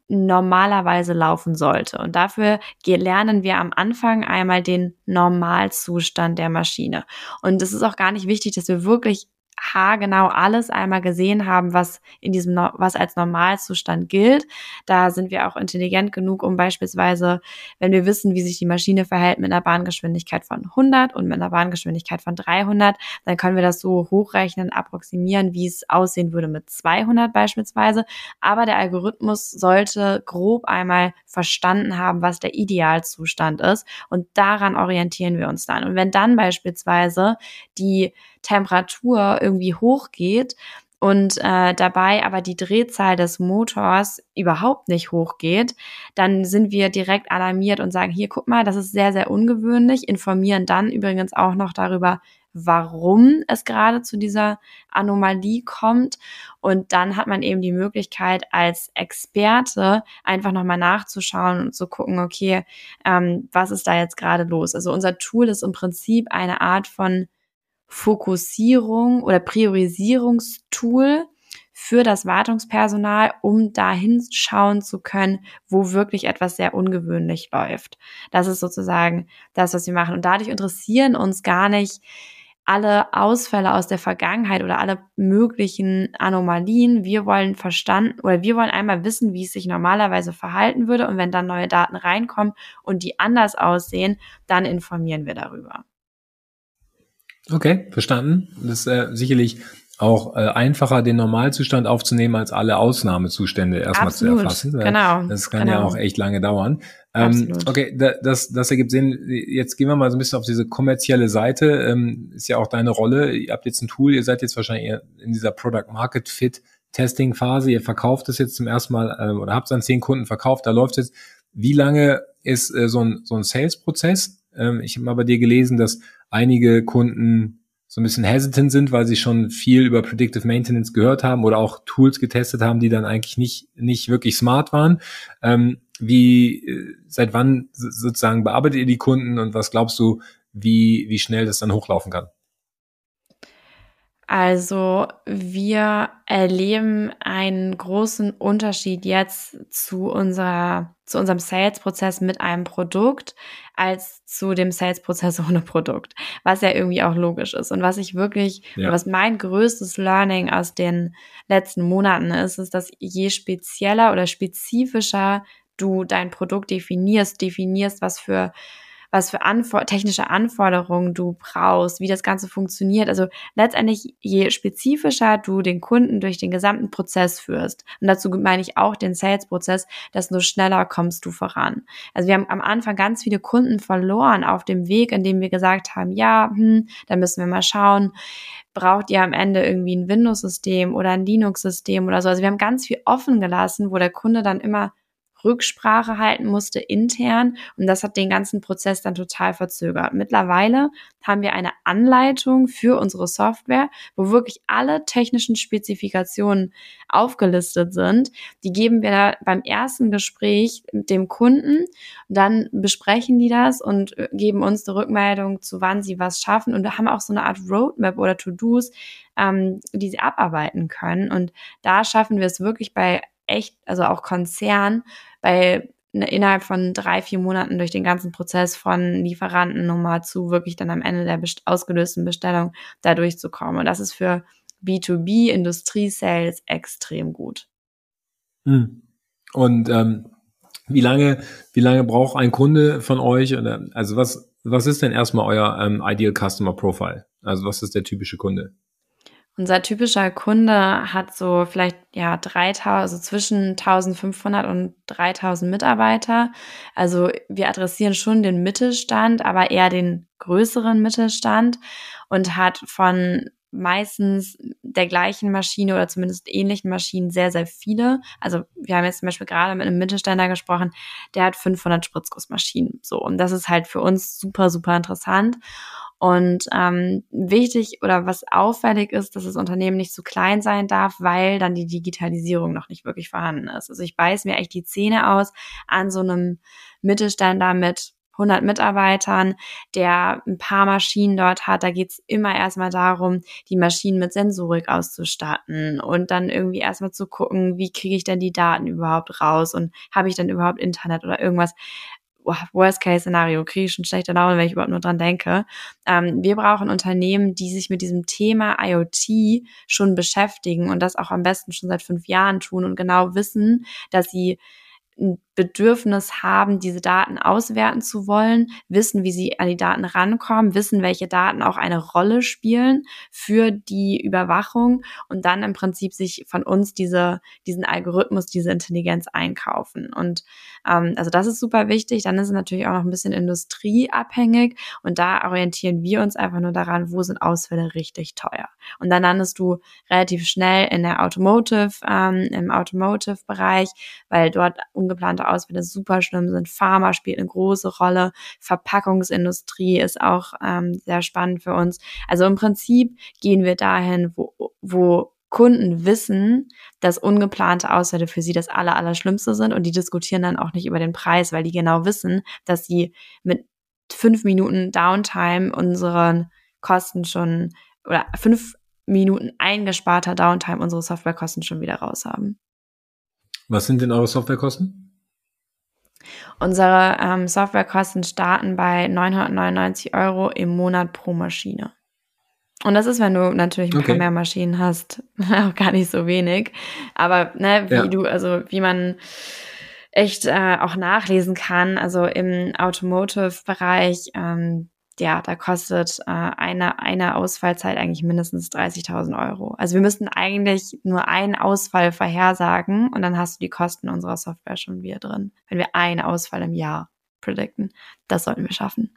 normalerweise laufen sollte. Und dafür lernen wir am Anfang einmal den Normalzustand der Maschine. Und es ist auch gar nicht wichtig, dass wir wirklich haargenau alles einmal gesehen haben, was in diesem, was als Normalzustand gilt. Da sind wir auch intelligent genug, um beispielsweise, wenn wir wissen, wie sich die Maschine verhält mit einer Bahngeschwindigkeit von 100 und mit einer Bahngeschwindigkeit von 300, dann können wir das so hochrechnen, approximieren, wie es aussehen würde mit 200 beispielsweise. Aber der Algorithmus sollte grob einmal verstanden haben, was der Idealzustand ist und daran orientieren wir uns dann. Und wenn dann beispielsweise die Temperatur irgendwie hochgeht und äh, dabei aber die Drehzahl des Motors überhaupt nicht hochgeht, dann sind wir direkt alarmiert und sagen, hier, guck mal, das ist sehr, sehr ungewöhnlich, informieren dann übrigens auch noch darüber, warum es gerade zu dieser Anomalie kommt. Und dann hat man eben die Möglichkeit, als Experte einfach nochmal nachzuschauen und zu gucken, okay, ähm, was ist da jetzt gerade los? Also unser Tool ist im Prinzip eine Art von Fokussierung oder Priorisierungstool für das Wartungspersonal, um dahin schauen zu können, wo wirklich etwas sehr ungewöhnlich läuft. Das ist sozusagen das, was wir machen. Und dadurch interessieren uns gar nicht alle Ausfälle aus der Vergangenheit oder alle möglichen Anomalien. Wir wollen verstanden oder wir wollen einmal wissen, wie es sich normalerweise verhalten würde. Und wenn dann neue Daten reinkommen und die anders aussehen, dann informieren wir darüber. Okay, verstanden. Das ist äh, sicherlich auch äh, einfacher, den Normalzustand aufzunehmen, als alle Ausnahmezustände erstmal Absolut, zu erfassen. Genau. Das kann genau. ja auch echt lange dauern. Ähm, okay, da, das, das ergibt Sinn. Jetzt gehen wir mal so ein bisschen auf diese kommerzielle Seite. Ähm, ist ja auch deine Rolle. Ihr habt jetzt ein Tool, ihr seid jetzt wahrscheinlich in dieser Product Market Fit Testing Phase. Ihr verkauft es jetzt zum ersten Mal ähm, oder habt es an zehn Kunden verkauft. Da läuft jetzt. Wie lange ist äh, so ein, so ein Sales-Prozess? Ähm, ich habe mal bei dir gelesen, dass einige Kunden so ein bisschen hesitant sind, weil sie schon viel über Predictive Maintenance gehört haben oder auch Tools getestet haben, die dann eigentlich nicht, nicht wirklich smart waren. Ähm, wie, äh, seit wann sozusagen bearbeitet ihr die Kunden und was glaubst du, wie, wie schnell das dann hochlaufen kann? Also wir erleben einen großen Unterschied jetzt zu unserer, zu unserem Sales-Prozess mit einem Produkt als zu dem Sales-Prozess ohne Produkt, was ja irgendwie auch logisch ist. Und was ich wirklich, ja. was mein größtes Learning aus den letzten Monaten ist, ist, dass je spezieller oder spezifischer du dein Produkt definierst, definierst, was für was für Anfor technische Anforderungen du brauchst, wie das Ganze funktioniert. Also letztendlich, je spezifischer du den Kunden durch den gesamten Prozess führst, und dazu meine ich auch den Sales-Prozess, desto schneller kommst du voran. Also wir haben am Anfang ganz viele Kunden verloren auf dem Weg, in dem wir gesagt haben, ja, hm, da müssen wir mal schauen, braucht ihr am Ende irgendwie ein Windows-System oder ein Linux-System oder so. Also wir haben ganz viel offen gelassen, wo der Kunde dann immer Rücksprache halten musste intern und das hat den ganzen Prozess dann total verzögert. Mittlerweile haben wir eine Anleitung für unsere Software, wo wirklich alle technischen Spezifikationen aufgelistet sind. Die geben wir beim ersten Gespräch mit dem Kunden, dann besprechen die das und äh, geben uns eine Rückmeldung zu wann sie was schaffen und haben auch so eine Art Roadmap oder To-Dos, ähm, die sie abarbeiten können. Und da schaffen wir es wirklich bei echt, also auch Konzern, ne, innerhalb von drei, vier Monaten durch den ganzen Prozess von Lieferantennummer zu wirklich dann am Ende der ausgelösten Bestellung da durchzukommen. Und das ist für B2B Industrie-Sales extrem gut. Hm. Und ähm, wie lange, wie lange braucht ein Kunde von euch? Also was, was ist denn erstmal euer ähm, Ideal Customer Profile? Also was ist der typische Kunde? Unser typischer Kunde hat so vielleicht ja 3000, also zwischen 1500 und 3000 Mitarbeiter. Also wir adressieren schon den Mittelstand, aber eher den größeren Mittelstand und hat von meistens der gleichen Maschine oder zumindest ähnlichen Maschinen sehr, sehr viele. Also wir haben jetzt zum Beispiel gerade mit einem Mittelständler gesprochen, der hat 500 Spritzgussmaschinen. So, und das ist halt für uns super, super interessant. Und ähm, wichtig oder was auffällig ist, dass das Unternehmen nicht zu klein sein darf, weil dann die Digitalisierung noch nicht wirklich vorhanden ist. Also ich beiß mir echt die Zähne aus an so einem Mittelständler mit 100 Mitarbeitern, der ein paar Maschinen dort hat. Da geht's immer erstmal darum, die Maschinen mit Sensorik auszustatten und dann irgendwie erstmal zu gucken, wie kriege ich denn die Daten überhaupt raus und habe ich dann überhaupt Internet oder irgendwas. Worst-Case-Szenario, kriege ich schon schlechte Laune, wenn ich überhaupt nur dran denke. Ähm, wir brauchen Unternehmen, die sich mit diesem Thema IoT schon beschäftigen und das auch am besten schon seit fünf Jahren tun und genau wissen, dass sie Bedürfnis haben, diese Daten auswerten zu wollen, wissen, wie sie an die Daten rankommen, wissen, welche Daten auch eine Rolle spielen für die Überwachung und dann im Prinzip sich von uns diese, diesen Algorithmus, diese Intelligenz einkaufen. Und ähm, also das ist super wichtig. Dann ist es natürlich auch noch ein bisschen industrieabhängig und da orientieren wir uns einfach nur daran, wo sind Ausfälle richtig teuer. Und dann landest du relativ schnell in der Automotive, ähm, im Automotive-Bereich, weil dort ungeplante Ausfälle super schlimm sind. Pharma spielt eine große Rolle. Verpackungsindustrie ist auch ähm, sehr spannend für uns. Also im Prinzip gehen wir dahin, wo, wo Kunden wissen, dass ungeplante Ausfälle für sie das aller, aller sind und die diskutieren dann auch nicht über den Preis, weil die genau wissen, dass sie mit fünf Minuten Downtime unseren Kosten schon oder fünf Minuten eingesparter Downtime unsere Softwarekosten schon wieder raus haben. Was sind denn eure Softwarekosten? Unsere ähm, Softwarekosten starten bei 999 Euro im Monat pro Maschine. Und das ist, wenn du natürlich ein okay. paar mehr Maschinen hast, auch gar nicht so wenig. Aber ne, wie ja. du, also wie man echt äh, auch nachlesen kann, also im Automotive-Bereich ähm, ja, da kostet äh, eine, eine Ausfallzeit eigentlich mindestens 30.000 Euro. Also wir müssten eigentlich nur einen Ausfall vorhersagen und dann hast du die Kosten unserer Software schon wieder drin, wenn wir einen Ausfall im Jahr predikten. Das sollten wir schaffen.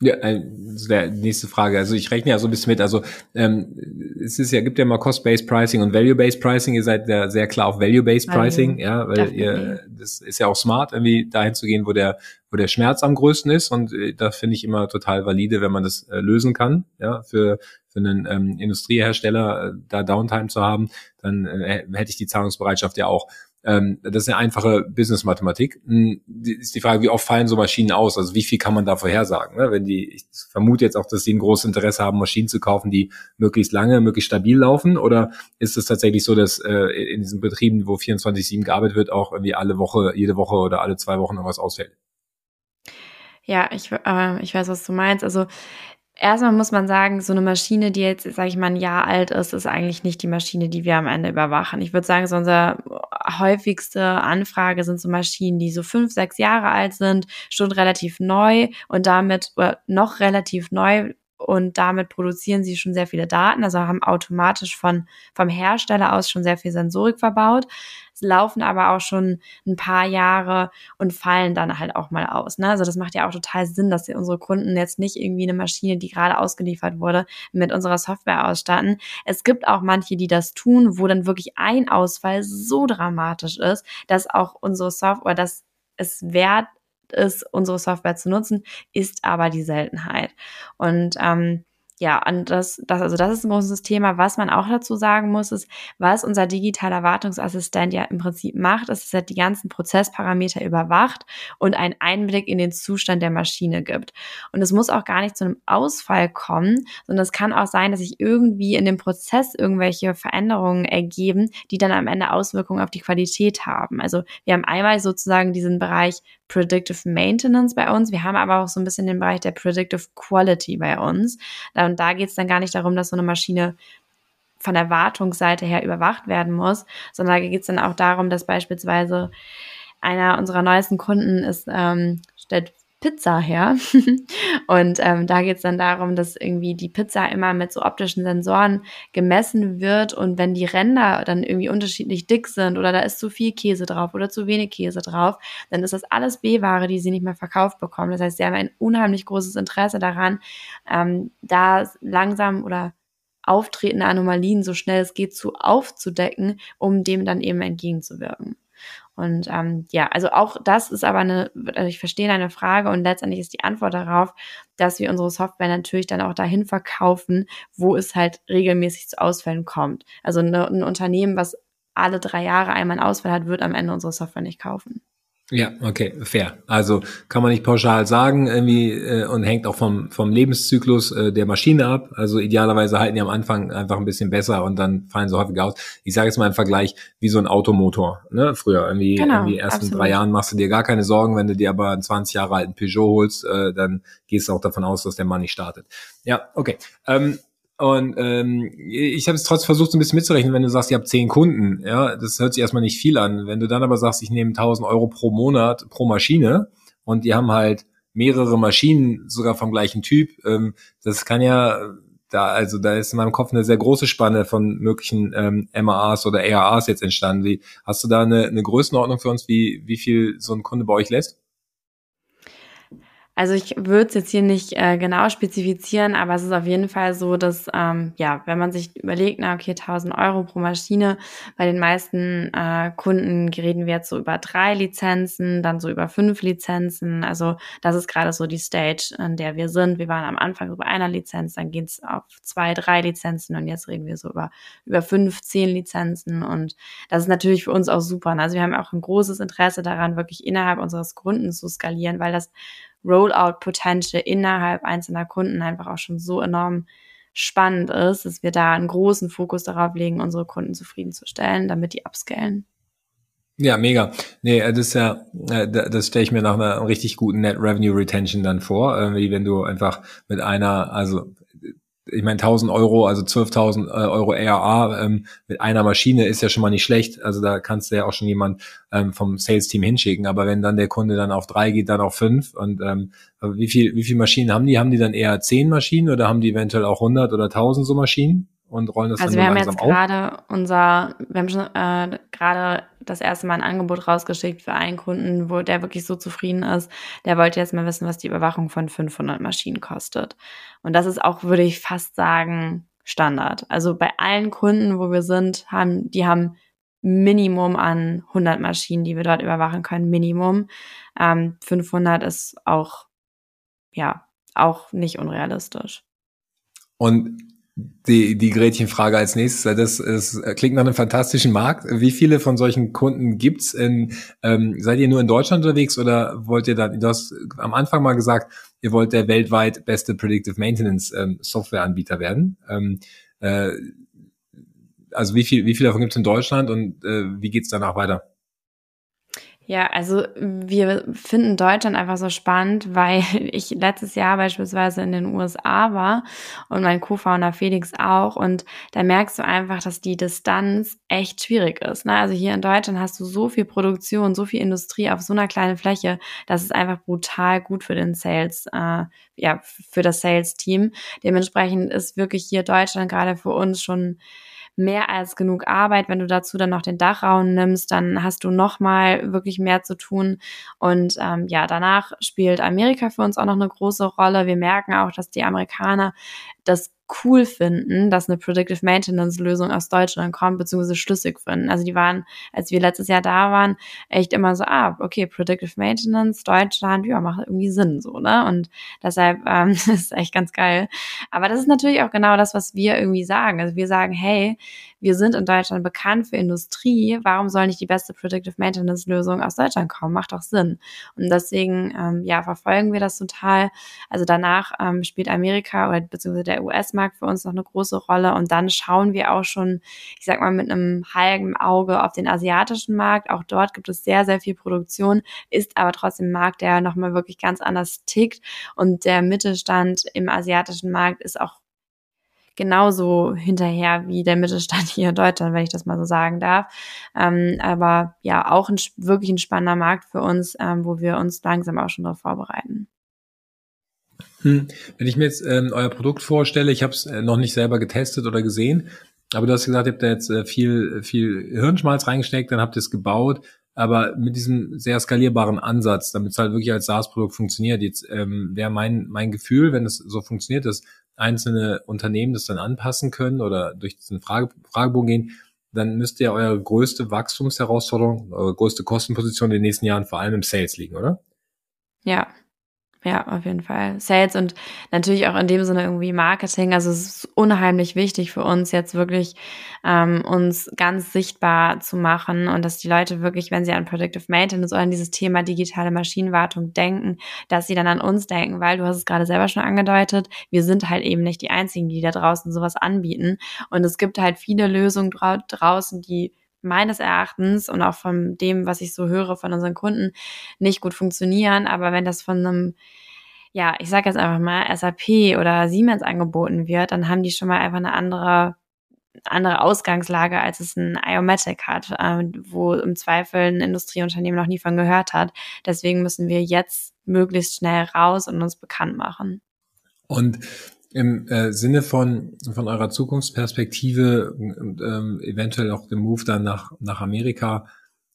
Ja, äh, das wäre die nächste Frage. Also ich rechne ja so ein bisschen mit. Also ähm, es ist ja, gibt ja mal Cost-Based Pricing und Value-Based Pricing. Ihr seid ja sehr klar auf Value-Based Pricing, ja, weil Definitely. ihr, das ist ja auch smart, irgendwie dahin zu gehen, wo der, wo der Schmerz am größten ist. Und äh, da finde ich immer total valide, wenn man das äh, lösen kann, ja, für für einen ähm, Industriehersteller äh, da Downtime zu haben, dann äh, hätte ich die Zahlungsbereitschaft ja auch. Ähm, das ist eine einfache Business-Mathematik. Hm, ist die Frage, wie oft fallen so Maschinen aus? Also wie viel kann man da vorhersagen? Ne? Wenn die, ich vermute jetzt auch, dass sie ein großes Interesse haben, Maschinen zu kaufen, die möglichst lange, möglichst stabil laufen. Oder ist es tatsächlich so, dass äh, in diesen Betrieben, wo 24/7 gearbeitet wird, auch irgendwie alle Woche, jede Woche oder alle zwei Wochen irgendwas ausfällt? Ja, ich, äh, ich weiß, was du meinst. Also Erstmal muss man sagen, so eine Maschine, die jetzt, sage ich mal, ein Jahr alt ist, ist eigentlich nicht die Maschine, die wir am Ende überwachen. Ich würde sagen, so unsere häufigste Anfrage sind so Maschinen, die so fünf, sechs Jahre alt sind, schon relativ neu und damit noch relativ neu und damit produzieren sie schon sehr viele Daten, also haben automatisch von, vom Hersteller aus schon sehr viel Sensorik verbaut, laufen aber auch schon ein paar Jahre und fallen dann halt auch mal aus. Ne? Also das macht ja auch total Sinn, dass wir unsere Kunden jetzt nicht irgendwie eine Maschine, die gerade ausgeliefert wurde, mit unserer Software ausstatten. Es gibt auch manche, die das tun, wo dann wirklich ein Ausfall so dramatisch ist, dass auch unsere Software, dass es wert ist, unsere Software zu nutzen, ist aber die Seltenheit. Und ähm, ja, und das, das, also das ist ein großes Thema. Was man auch dazu sagen muss, ist, was unser digitaler Wartungsassistent ja im Prinzip macht, ist, dass er die ganzen Prozessparameter überwacht und einen Einblick in den Zustand der Maschine gibt. Und es muss auch gar nicht zu einem Ausfall kommen, sondern es kann auch sein, dass sich irgendwie in dem Prozess irgendwelche Veränderungen ergeben, die dann am Ende Auswirkungen auf die Qualität haben. Also wir haben einmal sozusagen diesen Bereich Predictive Maintenance bei uns. Wir haben aber auch so ein bisschen den Bereich der Predictive Quality bei uns. Und da geht es dann gar nicht darum, dass so eine Maschine von der Wartungsseite her überwacht werden muss, sondern da geht es dann auch darum, dass beispielsweise einer unserer neuesten Kunden ist, ähm, stellt Pizza her. und ähm, da geht es dann darum, dass irgendwie die Pizza immer mit so optischen Sensoren gemessen wird und wenn die Ränder dann irgendwie unterschiedlich dick sind oder da ist zu viel Käse drauf oder zu wenig Käse drauf, dann ist das alles B-Ware, die sie nicht mehr verkauft bekommen. Das heißt, sie haben ein unheimlich großes Interesse daran, ähm, da langsam oder auftretende Anomalien so schnell es geht zu aufzudecken, um dem dann eben entgegenzuwirken. Und ähm, ja, also auch das ist aber eine, also ich verstehe deine Frage und letztendlich ist die Antwort darauf, dass wir unsere Software natürlich dann auch dahin verkaufen, wo es halt regelmäßig zu Ausfällen kommt. Also eine, ein Unternehmen, was alle drei Jahre einmal einen Ausfall hat, wird am Ende unsere Software nicht kaufen. Ja, okay, fair. Also kann man nicht pauschal sagen irgendwie äh, und hängt auch vom vom Lebenszyklus äh, der Maschine ab. Also idealerweise halten die am Anfang einfach ein bisschen besser und dann fallen sie häufig aus. Ich sage jetzt mal im Vergleich wie so ein Automotor. Ne? Früher irgendwie, genau, irgendwie ersten absolut. drei Jahren machst du dir gar keine Sorgen, wenn du dir aber einen 20 Jahre alten Peugeot holst, äh, dann gehst du auch davon aus, dass der Mann nicht startet. Ja, okay. Ähm, und ähm, ich habe es trotzdem versucht, so ein bisschen mitzurechnen, wenn du sagst, ihr habt zehn Kunden, ja, das hört sich erstmal nicht viel an. Wenn du dann aber sagst, ich nehme 1000 Euro pro Monat pro Maschine und die haben halt mehrere Maschinen sogar vom gleichen Typ, ähm, das kann ja da, also da ist in meinem Kopf eine sehr große Spanne von möglichen ähm, MAAs oder ARAs jetzt entstanden. Wie, hast du da eine, eine Größenordnung für uns, wie, wie viel so ein Kunde bei euch lässt? Also ich würde es jetzt hier nicht äh, genau spezifizieren, aber es ist auf jeden Fall so, dass, ähm, ja, wenn man sich überlegt, na okay, 1000 Euro pro Maschine, bei den meisten äh, Kunden reden wir jetzt so über drei Lizenzen, dann so über fünf Lizenzen. Also das ist gerade so die Stage, in der wir sind. Wir waren am Anfang über einer Lizenz, dann geht's auf zwei, drei Lizenzen und jetzt reden wir so über, über fünf, zehn Lizenzen und das ist natürlich für uns auch super. Also wir haben auch ein großes Interesse daran, wirklich innerhalb unseres Kunden zu skalieren, weil das Rollout-Potential innerhalb einzelner Kunden einfach auch schon so enorm spannend ist, dass wir da einen großen Fokus darauf legen, unsere Kunden zufriedenzustellen, damit die upscalen. Ja, mega. Nee, das ist ja, äh, das stelle ich mir nach einer richtig guten Net Revenue Retention dann vor, wie wenn du einfach mit einer, also ich meine 1000 Euro, also 12.000 äh, Euro ARA ähm, mit einer Maschine ist ja schon mal nicht schlecht. Also da kannst du ja auch schon jemand ähm, vom Sales-Team hinschicken. Aber wenn dann der Kunde dann auf drei geht, dann auf fünf. Und ähm, wie viel, wie viele Maschinen haben die? Haben die dann eher zehn Maschinen oder haben die eventuell auch 100 oder 1000 so Maschinen? und rollen das also dann wir haben jetzt gerade unser, wir haben schon äh, gerade das erste Mal ein Angebot rausgeschickt für einen Kunden, wo der wirklich so zufrieden ist. Der wollte jetzt mal wissen, was die Überwachung von 500 Maschinen kostet. Und das ist auch, würde ich fast sagen, Standard. Also bei allen Kunden, wo wir sind, haben, die haben Minimum an 100 Maschinen, die wir dort überwachen können, Minimum. Ähm, 500 ist auch, ja, auch nicht unrealistisch. Und die, die Gretchenfrage als nächstes. Das, das klingt nach einem fantastischen Markt. Wie viele von solchen Kunden gibt's? In, ähm, seid ihr nur in Deutschland unterwegs oder wollt ihr da, du hast am Anfang mal gesagt, ihr wollt der weltweit beste Predictive Maintenance ähm, Softwareanbieter werden. Ähm, äh, also wie viel, wie viel davon gibt's in Deutschland und äh, wie geht's danach weiter? Ja, also wir finden Deutschland einfach so spannend, weil ich letztes Jahr beispielsweise in den USA war und mein Co-Founder Felix auch und da merkst du einfach, dass die Distanz echt schwierig ist. Ne? Also hier in Deutschland hast du so viel Produktion, so viel Industrie auf so einer kleinen Fläche, das ist einfach brutal gut für den Sales, äh, ja, für das Sales-Team. Dementsprechend ist wirklich hier Deutschland gerade für uns schon mehr als genug Arbeit. Wenn du dazu dann noch den Dachraum nimmst, dann hast du noch mal wirklich mehr zu tun. Und ähm, ja, danach spielt Amerika für uns auch noch eine große Rolle. Wir merken auch, dass die Amerikaner das cool finden, dass eine Predictive Maintenance Lösung aus Deutschland kommt, beziehungsweise schlüssig finden. Also die waren, als wir letztes Jahr da waren, echt immer so, ah, okay, Predictive Maintenance, Deutschland, ja, macht irgendwie Sinn, so, ne? Und deshalb ähm, ist echt ganz geil. Aber das ist natürlich auch genau das, was wir irgendwie sagen. Also wir sagen, hey, wir sind in Deutschland bekannt für Industrie, warum soll nicht die beste Predictive Maintenance Lösung aus Deutschland kommen? Macht doch Sinn. Und deswegen, ähm, ja, verfolgen wir das total. Also danach ähm, spielt Amerika oder beziehungsweise der US-Markt für uns noch eine große Rolle und dann schauen wir auch schon, ich sag mal, mit einem halben Auge auf den asiatischen Markt. Auch dort gibt es sehr, sehr viel Produktion, ist aber trotzdem ein Markt, der nochmal wirklich ganz anders tickt und der Mittelstand im asiatischen Markt ist auch genauso hinterher wie der Mittelstand hier in Deutschland, wenn ich das mal so sagen darf. Ähm, aber ja, auch ein, wirklich ein spannender Markt für uns, ähm, wo wir uns langsam auch schon darauf vorbereiten. Hm. Wenn ich mir jetzt ähm, euer Produkt vorstelle, ich habe es äh, noch nicht selber getestet oder gesehen, aber du hast gesagt, ihr habt da jetzt äh, viel, viel Hirnschmalz reingesteckt, dann habt ihr es gebaut, aber mit diesem sehr skalierbaren Ansatz, damit es halt wirklich als SaaS-Produkt funktioniert. Jetzt ähm, wäre mein, mein Gefühl, wenn es so funktioniert, dass einzelne Unternehmen das dann anpassen können oder durch diesen Frage, Fragebogen gehen, dann müsste ja eure größte Wachstumsherausforderung, eure größte Kostenposition in den nächsten Jahren vor allem im Sales liegen, oder? Ja, ja, auf jeden Fall. Sales und natürlich auch in dem Sinne irgendwie Marketing. Also es ist unheimlich wichtig für uns jetzt wirklich, ähm, uns ganz sichtbar zu machen und dass die Leute wirklich, wenn sie an Predictive Maintenance oder an dieses Thema digitale Maschinenwartung denken, dass sie dann an uns denken, weil du hast es gerade selber schon angedeutet, wir sind halt eben nicht die einzigen, die da draußen sowas anbieten. Und es gibt halt viele Lösungen draußen, die meines Erachtens und auch von dem, was ich so höre von unseren Kunden, nicht gut funktionieren. Aber wenn das von einem, ja, ich sage jetzt einfach mal SAP oder Siemens angeboten wird, dann haben die schon mal einfach eine andere andere Ausgangslage, als es ein Iomatic hat, äh, wo im Zweifel ein Industrieunternehmen noch nie von gehört hat. Deswegen müssen wir jetzt möglichst schnell raus und uns bekannt machen. Und im äh, Sinne von, von eurer Zukunftsperspektive ähm, eventuell auch dem Move dann nach, nach Amerika,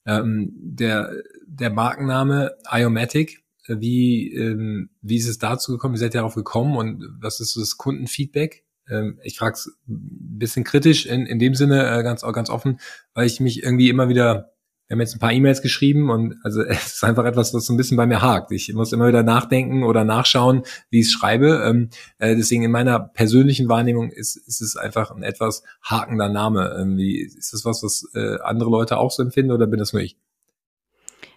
ähm, der, der Markenname Iomatic, äh, wie, ähm, wie ist es dazu gekommen? Wie seid ihr darauf gekommen und was ist das Kundenfeedback? Ähm, ich frage es ein bisschen kritisch in, in dem Sinne, äh, ganz, ganz offen, weil ich mich irgendwie immer wieder wir haben jetzt ein paar E-Mails geschrieben und also es ist einfach etwas, was so ein bisschen bei mir hakt. Ich muss immer wieder nachdenken oder nachschauen, wie ich es schreibe. Ähm, äh, deswegen in meiner persönlichen Wahrnehmung ist, ist es einfach ein etwas hakender Name. Irgendwie ist das was, was äh, andere Leute auch so empfinden oder bin das nur ich?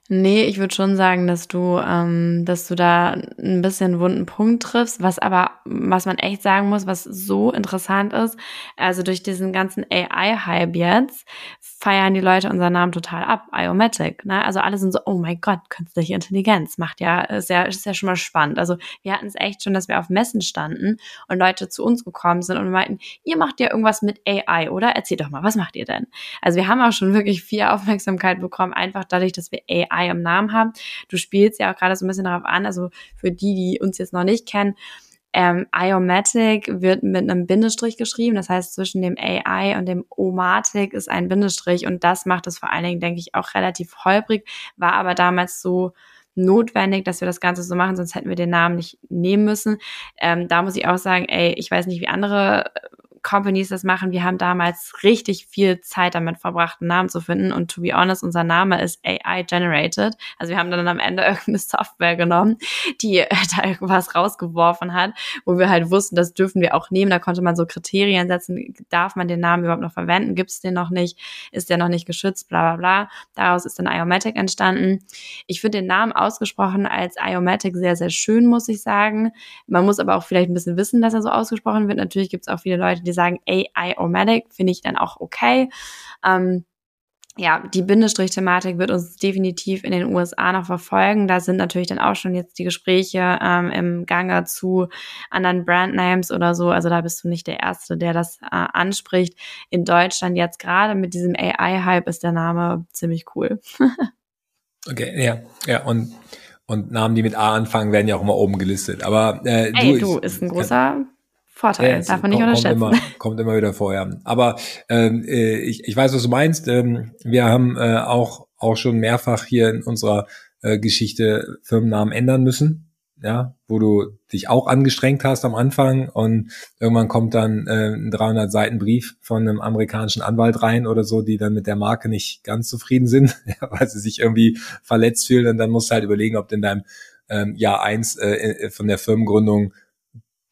Nee, ich würde schon sagen, dass du, ähm, dass du da ein bisschen wunden Punkt triffst, was aber, was man echt sagen muss, was so interessant ist, also durch diesen ganzen AI-Hype jetzt, feiern die Leute unseren Namen total ab, Iomatic, ne? Also alle sind so, oh mein Gott, künstliche Intelligenz, macht ja, ist ja, ist ja schon mal spannend. Also wir hatten es echt schon, dass wir auf Messen standen und Leute zu uns gekommen sind und meinten, ihr macht ja irgendwas mit AI, oder? Erzählt doch mal, was macht ihr denn? Also wir haben auch schon wirklich viel Aufmerksamkeit bekommen, einfach dadurch, dass wir AI AI im Namen haben. Du spielst ja auch gerade so ein bisschen darauf an, also für die, die uns jetzt noch nicht kennen, ähm, Iomatic wird mit einem Bindestrich geschrieben, das heißt zwischen dem AI und dem Omatic ist ein Bindestrich und das macht es vor allen Dingen, denke ich, auch relativ holprig, war aber damals so notwendig, dass wir das Ganze so machen, sonst hätten wir den Namen nicht nehmen müssen. Ähm, da muss ich auch sagen, ey, ich weiß nicht, wie andere Companies das machen. Wir haben damals richtig viel Zeit damit verbracht, einen Namen zu finden. Und to be honest, unser Name ist AI generated. Also wir haben dann am Ende irgendeine Software genommen, die da irgendwas rausgeworfen hat, wo wir halt wussten, das dürfen wir auch nehmen. Da konnte man so Kriterien setzen. Darf man den Namen überhaupt noch verwenden? Gibt es den noch nicht? Ist der noch nicht geschützt? Bla, bla, bla. Daraus ist dann Iomatic entstanden. Ich finde den Namen ausgesprochen als Iomatic sehr, sehr schön, muss ich sagen. Man muss aber auch vielleicht ein bisschen wissen, dass er so ausgesprochen wird. Natürlich gibt es auch viele Leute, die sagen AI-O-Matic, finde ich dann auch okay. Ähm, ja, die Bindestrich-Thematik wird uns definitiv in den USA noch verfolgen. Da sind natürlich dann auch schon jetzt die Gespräche ähm, im Gange zu anderen Brandnames oder so. Also da bist du nicht der Erste, der das äh, anspricht. In Deutschland jetzt gerade mit diesem AI-Hype ist der Name ziemlich cool. okay, ja, ja, und, und Namen, die mit A anfangen, werden ja auch immer oben gelistet. Aber äh, Ey, du, du ist ein großer Vorteil, ja, darf man nicht kommt, unterschätzen. Kommt immer, kommt immer wieder vorher. Aber ähm, äh, ich, ich weiß, was du meinst. Ähm, wir haben äh, auch, auch schon mehrfach hier in unserer äh, Geschichte Firmennamen ändern müssen. Ja, wo du dich auch angestrengt hast am Anfang und irgendwann kommt dann äh, ein 300 Seiten Brief von einem amerikanischen Anwalt rein oder so, die dann mit der Marke nicht ganz zufrieden sind, weil sie sich irgendwie verletzt fühlen und dann musst du halt überlegen, ob du in deinem ähm, Jahr eins äh, von der Firmengründung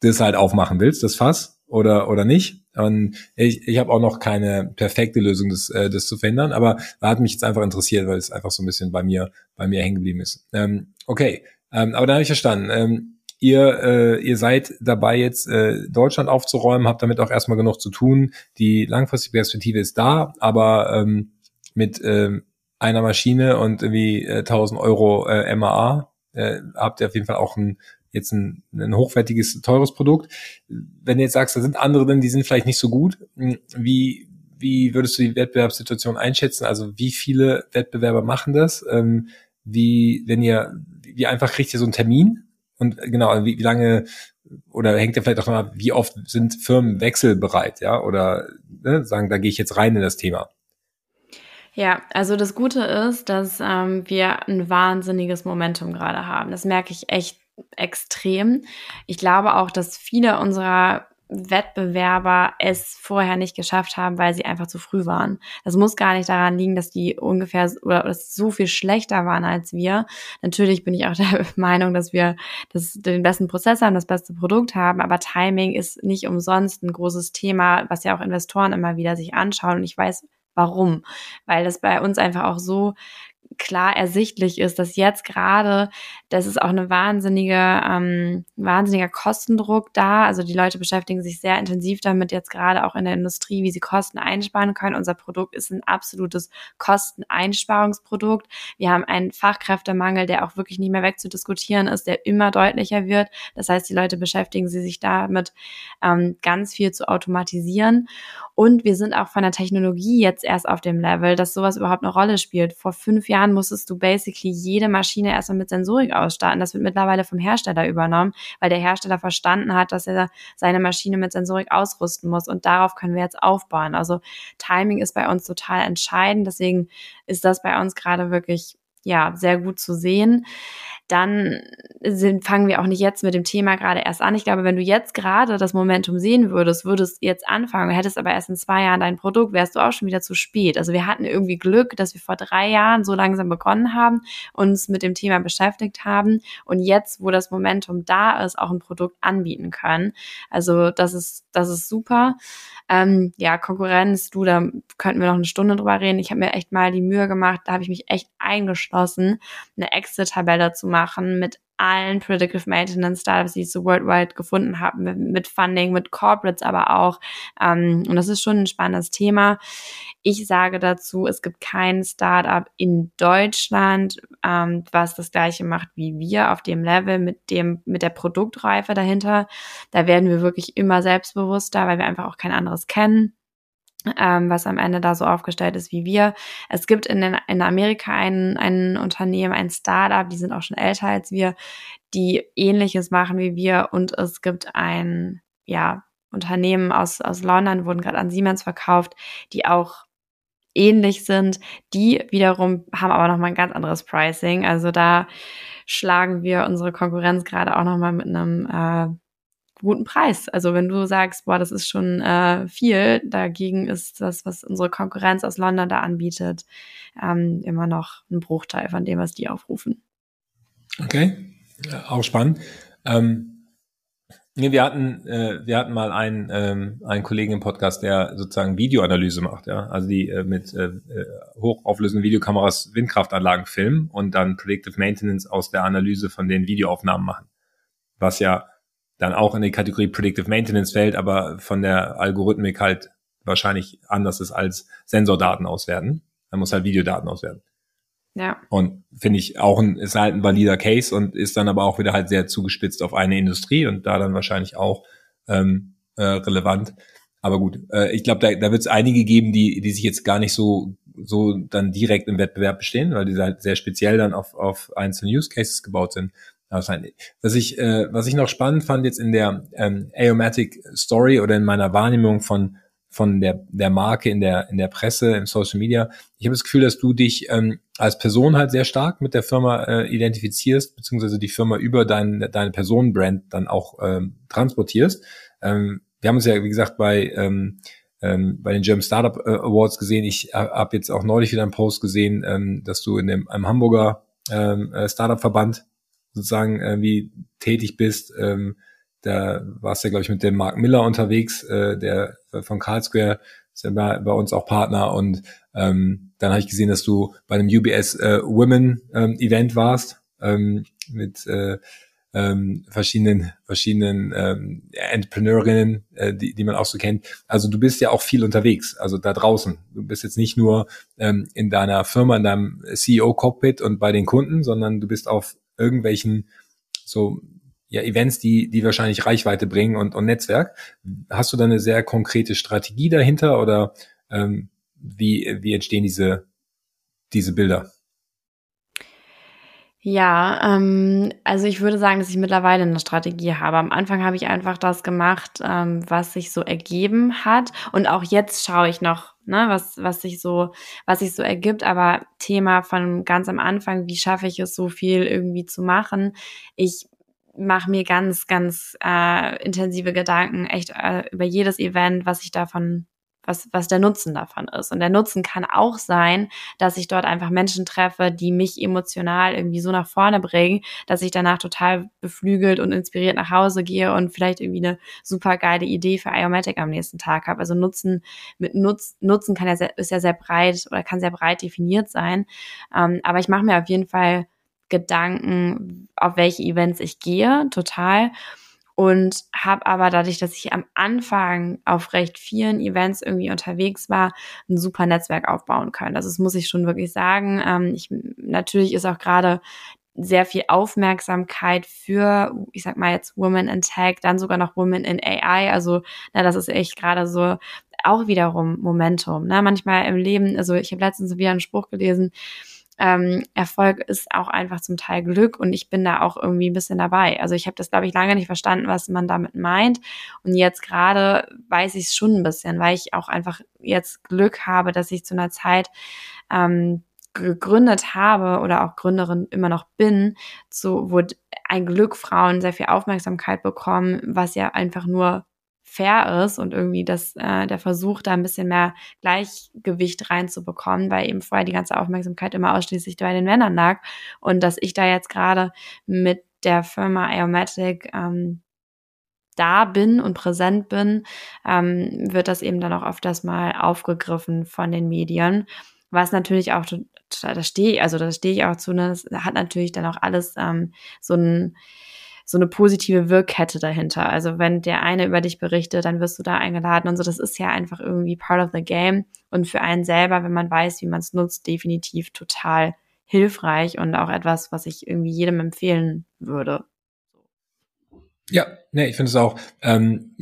das halt aufmachen willst, das Fass, oder, oder nicht. Und ich, ich habe auch noch keine perfekte Lösung, das, äh, das zu verhindern, aber da hat mich jetzt einfach interessiert, weil es einfach so ein bisschen bei mir, bei mir hängen geblieben ist. Ähm, okay, ähm, aber da habe ich verstanden. Ähm, ihr, äh, ihr seid dabei, jetzt äh, Deutschland aufzuräumen, habt damit auch erstmal genug zu tun. Die langfristige Perspektive ist da, aber ähm, mit ähm, einer Maschine und irgendwie äh, 1000 Euro äh, MAA äh, habt ihr auf jeden Fall auch ein, jetzt ein, ein hochwertiges, teures Produkt. Wenn du jetzt sagst, da sind andere drin, die sind vielleicht nicht so gut, hm, wie, wie würdest du die Wettbewerbssituation einschätzen? Also wie viele Wettbewerber machen das? Ähm, wie, wenn ihr, wie einfach kriegt ihr so einen Termin? Und genau, wie, wie lange oder hängt ja vielleicht auch mal, wie oft sind Firmen wechselbereit, ja? Oder ne, sagen, da gehe ich jetzt rein in das Thema. Ja, also das Gute ist, dass ähm, wir ein wahnsinniges Momentum gerade haben. Das merke ich echt extrem. Ich glaube auch, dass viele unserer Wettbewerber es vorher nicht geschafft haben, weil sie einfach zu früh waren. Das muss gar nicht daran liegen, dass die ungefähr oder dass so viel schlechter waren als wir. Natürlich bin ich auch der Meinung, dass wir das, den besten Prozess haben, das beste Produkt haben, aber Timing ist nicht umsonst ein großes Thema, was ja auch Investoren immer wieder sich anschauen. Und ich weiß warum, weil das bei uns einfach auch so klar ersichtlich ist, dass jetzt gerade, das ist auch eine wahnsinnige, ähm, wahnsinniger Kostendruck da. Also die Leute beschäftigen sich sehr intensiv damit, jetzt gerade auch in der Industrie, wie sie Kosten einsparen können. Unser Produkt ist ein absolutes Kosteneinsparungsprodukt. Wir haben einen Fachkräftemangel, der auch wirklich nicht mehr wegzudiskutieren ist, der immer deutlicher wird. Das heißt, die Leute beschäftigen sich damit, ähm, ganz viel zu automatisieren. Und wir sind auch von der Technologie jetzt erst auf dem Level, dass sowas überhaupt eine Rolle spielt. Vor fünf Jahren musstest du basically jede Maschine erstmal mit Sensorik ausstatten. Das wird mittlerweile vom Hersteller übernommen, weil der Hersteller verstanden hat, dass er seine Maschine mit Sensorik ausrüsten muss. Und darauf können wir jetzt aufbauen. Also Timing ist bei uns total entscheidend. Deswegen ist das bei uns gerade wirklich ja, sehr gut zu sehen dann sind, fangen wir auch nicht jetzt mit dem Thema gerade erst an. Ich glaube, wenn du jetzt gerade das Momentum sehen würdest, würdest jetzt anfangen, hättest aber erst in zwei Jahren dein Produkt, wärst du auch schon wieder zu spät. Also wir hatten irgendwie Glück, dass wir vor drei Jahren so langsam begonnen haben, uns mit dem Thema beschäftigt haben und jetzt, wo das Momentum da ist, auch ein Produkt anbieten können. Also das ist, das ist super. Ähm, ja, Konkurrenz, du, da könnten wir noch eine Stunde drüber reden. Ich habe mir echt mal die Mühe gemacht, da habe ich mich echt eingeschlossen, eine Excel-Tabelle zu machen mit allen Predictive Maintenance Startups, die ich so worldwide gefunden habe, mit, mit Funding, mit Corporates aber auch. Ähm, und das ist schon ein spannendes Thema. Ich sage dazu, es gibt kein Startup in Deutschland, ähm, was das gleiche macht wie wir auf dem Level mit dem, mit der Produktreife dahinter. Da werden wir wirklich immer selbstbewusster, weil wir einfach auch kein anderes kennen ähm, was am Ende da so aufgestellt ist wie wir. Es gibt in, den, in Amerika ein, ein Unternehmen, ein Startup, die sind auch schon älter als wir, die ähnliches machen wie wir und es gibt ein, ja, Unternehmen aus, aus London, wurden gerade an Siemens verkauft, die auch ähnlich sind. Die wiederum haben aber nochmal ein ganz anderes Pricing. Also da schlagen wir unsere Konkurrenz gerade auch nochmal mit einem äh, guten Preis. Also wenn du sagst, boah, das ist schon äh, viel, dagegen ist das, was unsere Konkurrenz aus London da anbietet, ähm, immer noch ein Bruchteil von dem, was die aufrufen. Okay, auch spannend. Ähm wir hatten, äh, wir hatten mal einen, ähm, einen Kollegen im Podcast, der sozusagen Videoanalyse macht, ja. Also die äh, mit äh, äh, hochauflösenden Videokameras Windkraftanlagen filmen und dann Predictive Maintenance aus der Analyse von den Videoaufnahmen machen. Was ja dann auch in die Kategorie Predictive Maintenance fällt, aber von der Algorithmik halt wahrscheinlich anders ist als Sensordaten auswerten. Man muss halt Videodaten auswerten. Ja. Und finde ich auch ein, ist halt ein valider Case und ist dann aber auch wieder halt sehr zugespitzt auf eine Industrie und da dann wahrscheinlich auch ähm, äh, relevant. Aber gut, äh, ich glaube, da, da wird es einige geben, die, die sich jetzt gar nicht so, so dann direkt im Wettbewerb bestehen, weil die halt sehr speziell dann auf, auf einzelne Use Cases gebaut sind. Was ich, äh, was ich noch spannend fand jetzt in der ähm, Aomatic Story oder in meiner Wahrnehmung von von der, der Marke in der, in der Presse, im Social Media. Ich habe das Gefühl, dass du dich ähm, als Person halt sehr stark mit der Firma äh, identifizierst, beziehungsweise die Firma über dein, deine Personenbrand dann auch ähm, transportierst. Ähm, wir haben uns ja, wie gesagt, bei, ähm, ähm, bei den German Startup äh, Awards gesehen. Ich habe jetzt auch neulich wieder einen Post gesehen, ähm, dass du in dem einem Hamburger ähm, äh, Startup-Verband sozusagen äh, wie tätig bist. Ähm, da warst du ja, glaube ich, mit dem Mark Miller unterwegs, äh, der von Carl Square ist ja bei, bei uns auch Partner. Und ähm, dann habe ich gesehen, dass du bei einem UBS äh, Women ähm, Event warst ähm, mit äh, ähm, verschiedenen verschiedenen ähm, Entrepreneurinnen, äh, die, die man auch so kennt. Also du bist ja auch viel unterwegs, also da draußen. Du bist jetzt nicht nur ähm, in deiner Firma, in deinem CEO-Cockpit und bei den Kunden, sondern du bist auf irgendwelchen so ja, Events, die, die wahrscheinlich Reichweite bringen und, und Netzwerk. Hast du da eine sehr konkrete Strategie dahinter oder ähm, wie, wie entstehen diese, diese Bilder? Ja, ähm, also ich würde sagen, dass ich mittlerweile eine Strategie habe. Am Anfang habe ich einfach das gemacht, ähm, was sich so ergeben hat. Und auch jetzt schaue ich noch, ne, was, was sich so, was sich so ergibt. Aber Thema von ganz am Anfang, wie schaffe ich es, so viel irgendwie zu machen? Ich mache mir ganz, ganz äh, intensive Gedanken echt äh, über jedes Event, was ich davon was, was der Nutzen davon ist. Und der Nutzen kann auch sein, dass ich dort einfach Menschen treffe, die mich emotional irgendwie so nach vorne bringen, dass ich danach total beflügelt und inspiriert nach Hause gehe und vielleicht irgendwie eine super geile Idee für Iomatic am nächsten Tag habe. Also Nutzen mit Nutz, Nutzen kann ja sehr, ist ja sehr breit oder kann sehr breit definiert sein. Ähm, aber ich mache mir auf jeden Fall Gedanken, auf welche Events ich gehe, total. Und habe aber dadurch, dass ich am Anfang auf recht vielen Events irgendwie unterwegs war, ein super Netzwerk aufbauen können. Also das muss ich schon wirklich sagen. Ähm, ich, natürlich ist auch gerade sehr viel Aufmerksamkeit für, ich sag mal jetzt Women in Tech, dann sogar noch Women in AI. Also na, das ist echt gerade so auch wiederum Momentum. Ne? Manchmal im Leben, also ich habe letztens wieder einen Spruch gelesen, ähm, Erfolg ist auch einfach zum Teil Glück und ich bin da auch irgendwie ein bisschen dabei. Also ich habe das, glaube ich, lange nicht verstanden, was man damit meint. Und jetzt gerade weiß ich es schon ein bisschen, weil ich auch einfach jetzt Glück habe, dass ich zu einer Zeit ähm, gegründet habe oder auch Gründerin immer noch bin, so wo ein Glück Frauen sehr viel Aufmerksamkeit bekommen, was ja einfach nur fair ist und irgendwie das, äh, der Versuch, da ein bisschen mehr Gleichgewicht reinzubekommen, weil eben vorher die ganze Aufmerksamkeit immer ausschließlich bei den Männern lag. Und dass ich da jetzt gerade mit der Firma Aromatic ähm, da bin und präsent bin, ähm, wird das eben dann auch öfters mal aufgegriffen von den Medien, was natürlich auch da stehe, also da stehe ich auch zu, ne, das hat natürlich dann auch alles ähm, so ein so eine positive Wirkkette dahinter. Also wenn der eine über dich berichtet, dann wirst du da eingeladen und so. Das ist ja einfach irgendwie part of the game und für einen selber, wenn man weiß, wie man es nutzt, definitiv total hilfreich und auch etwas, was ich irgendwie jedem empfehlen würde. Ja, nee, ich finde es auch, ähm,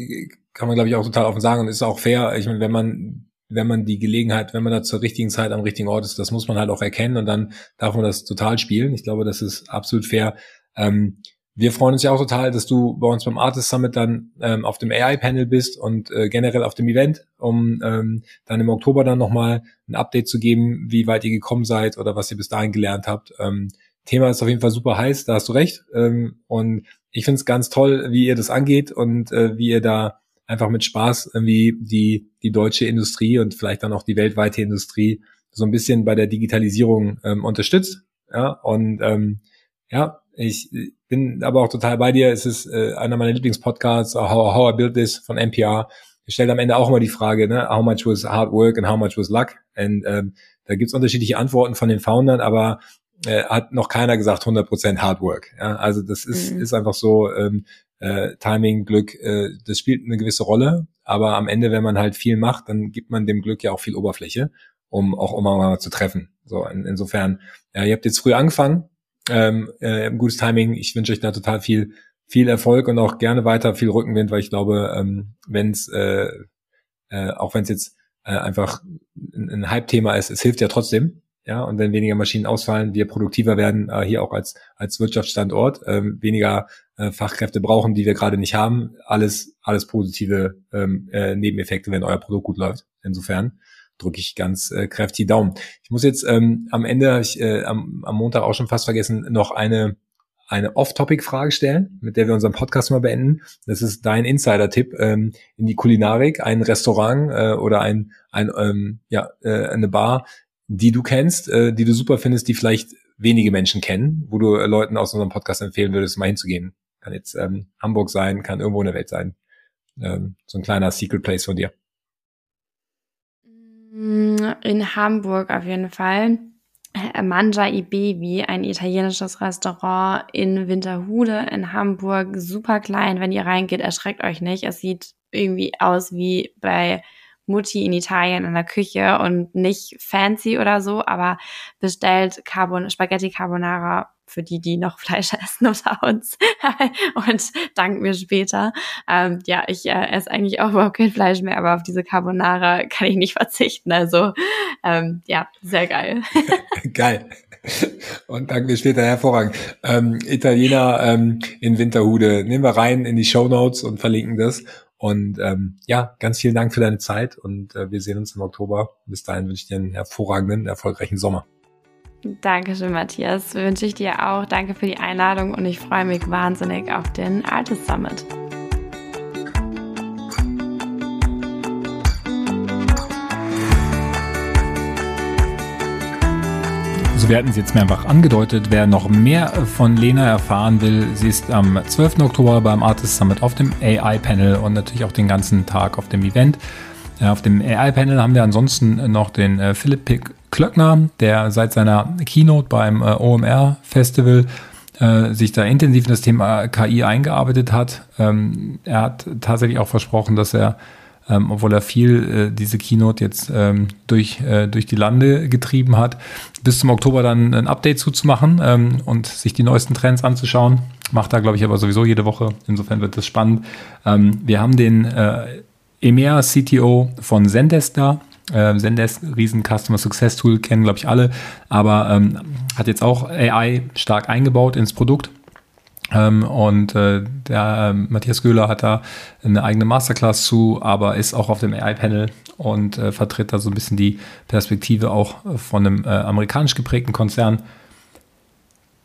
kann man glaube ich auch total offen sagen und ist auch fair. Ich meine, wenn man wenn man die Gelegenheit, wenn man da zur richtigen Zeit am richtigen Ort ist, das muss man halt auch erkennen und dann darf man das total spielen. Ich glaube, das ist absolut fair. Ähm, wir freuen uns ja auch total, dass du bei uns beim Artist Summit dann ähm, auf dem AI-Panel bist und äh, generell auf dem Event, um ähm, dann im Oktober dann nochmal ein Update zu geben, wie weit ihr gekommen seid oder was ihr bis dahin gelernt habt. Ähm, Thema ist auf jeden Fall super heiß, da hast du recht. Ähm, und ich finde es ganz toll, wie ihr das angeht und äh, wie ihr da einfach mit Spaß irgendwie die, die deutsche Industrie und vielleicht dann auch die weltweite Industrie so ein bisschen bei der Digitalisierung ähm, unterstützt. Ja, und ähm, ja, ich bin aber auch total bei dir. Es ist äh, einer meiner Lieblingspodcasts, How, How I Built This von NPR. Ich stelle am Ende auch immer die Frage, ne, how much was hard work and how much was luck? Und ähm, da gibt's unterschiedliche Antworten von den Foundern, aber äh, hat noch keiner gesagt 100% Hard Work. Ja? Also das ist, mhm. ist einfach so, ähm, äh, Timing, Glück, äh, das spielt eine gewisse Rolle, aber am Ende, wenn man halt viel macht, dann gibt man dem Glück ja auch viel Oberfläche, um auch immer mal zu treffen. So in, insofern, ja, ihr habt jetzt früh angefangen, ähm, äh, gutes Timing. Ich wünsche euch da total viel, viel Erfolg und auch gerne weiter viel Rückenwind, weil ich glaube, ähm, wenn es äh, äh, auch wenn es jetzt äh, einfach ein, ein Hype-Thema ist, es hilft ja trotzdem. Ja, und wenn weniger Maschinen ausfallen, wir produktiver werden, äh, hier auch als, als Wirtschaftsstandort, ähm, weniger äh, Fachkräfte brauchen, die wir gerade nicht haben, alles, alles positive ähm, äh, Nebeneffekte, wenn euer Produkt gut läuft. Insofern drücke ich ganz äh, kräftig Daumen. Ich muss jetzt ähm, am Ende, ich äh, am, am Montag auch schon fast vergessen, noch eine eine Off-Topic-Frage stellen, mit der wir unseren Podcast mal beenden. Das ist dein Insider-Tipp ähm, in die Kulinarik, ein Restaurant äh, oder ein, ein ähm, ja, äh, eine Bar, die du kennst, äh, die du super findest, die vielleicht wenige Menschen kennen, wo du äh, Leuten aus unserem Podcast empfehlen würdest, mal hinzugehen. Kann jetzt ähm, Hamburg sein, kann irgendwo in der Welt sein. Ähm, so ein kleiner Secret Place von dir. Mm, in Hamburg auf jeden Fall. Mangia i Baby, ein italienisches Restaurant in Winterhude in Hamburg. Super klein. Wenn ihr reingeht, erschreckt euch nicht. Es sieht irgendwie aus wie bei Mutti in Italien in der Küche und nicht fancy oder so, aber bestellt Carbon Spaghetti Carbonara für die, die noch Fleisch essen unter uns und dank mir später. Ähm, ja, ich äh, esse eigentlich auch überhaupt kein Fleisch mehr, aber auf diese Carbonara kann ich nicht verzichten. Also ähm, ja, sehr geil. geil. Und dank mir später hervorragend. Ähm, Italiener ähm, in Winterhude. Nehmen wir rein in die Show Notes und verlinken das. Und ähm, ja, ganz vielen Dank für deine Zeit und äh, wir sehen uns im Oktober. Bis dahin wünsche ich dir einen hervorragenden, erfolgreichen Sommer. Dankeschön, Matthias. Wünsche ich dir auch. Danke für die Einladung und ich freue mich wahnsinnig auf den Artist Summit. Also wir hatten es jetzt mehrfach angedeutet, wer noch mehr von Lena erfahren will, sie ist am 12. Oktober beim Artist Summit auf dem AI-Panel und natürlich auch den ganzen Tag auf dem Event. Äh, auf dem AI-Panel haben wir ansonsten noch den äh, Philipp Pick Klöckner, der seit seiner Keynote beim äh, OMR-Festival sich da intensiv in das Thema KI eingearbeitet hat. Ähm, er hat tatsächlich auch versprochen, dass er ähm, obwohl er viel äh, diese Keynote jetzt ähm, durch, äh, durch die Lande getrieben hat, bis zum Oktober dann ein Update zuzumachen und sich die neuesten Trends anzuschauen. Macht er, glaube ich, aber sowieso jede Woche. Insofern wird das spannend. Wir haben den äh, EMEA CTO von Zendesk da. Äh, Zendesk, riesen Customer Success Tool, kennen, glaube ich, alle, aber ähm, hat jetzt auch AI stark eingebaut ins Produkt ähm, und äh, der äh, Matthias Göhler hat da eine eigene Masterclass zu, aber ist auch auf dem AI-Panel und äh, vertritt da so ein bisschen die Perspektive auch von einem äh, amerikanisch geprägten Konzern.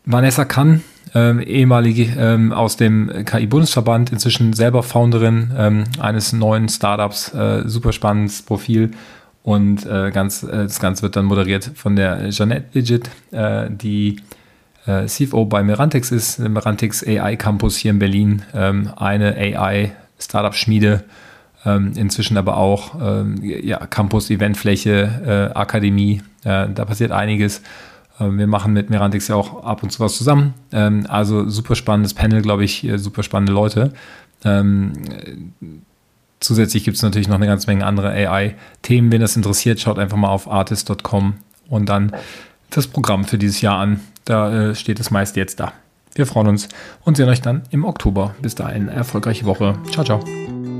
Vanessa Kann, ähm, ehemalige ähm, aus dem KI-Bundesverband, inzwischen selber Founderin ähm, eines neuen Startups, äh, super spannendes Profil. Und äh, ganz, äh, das Ganze wird dann moderiert von der Jeanette Digit, äh, die äh, CFO bei Merantix ist, Merantix AI Campus hier in Berlin, ähm, eine AI Startup Schmiede, ähm, inzwischen aber auch ähm, ja, Campus, Eventfläche, äh, Akademie, äh, da passiert einiges. Ähm, wir machen mit Merantix ja auch ab und zu was zusammen. Ähm, also super spannendes Panel, glaube ich, super spannende Leute. Ähm, zusätzlich gibt es natürlich noch eine ganze Menge andere AI-Themen. Wenn das interessiert, schaut einfach mal auf artist.com und dann das Programm für dieses Jahr an. Da äh, steht es meist jetzt da. Wir freuen uns und sehen euch dann im Oktober. Bis dahin, erfolgreiche Woche. Ciao, ciao.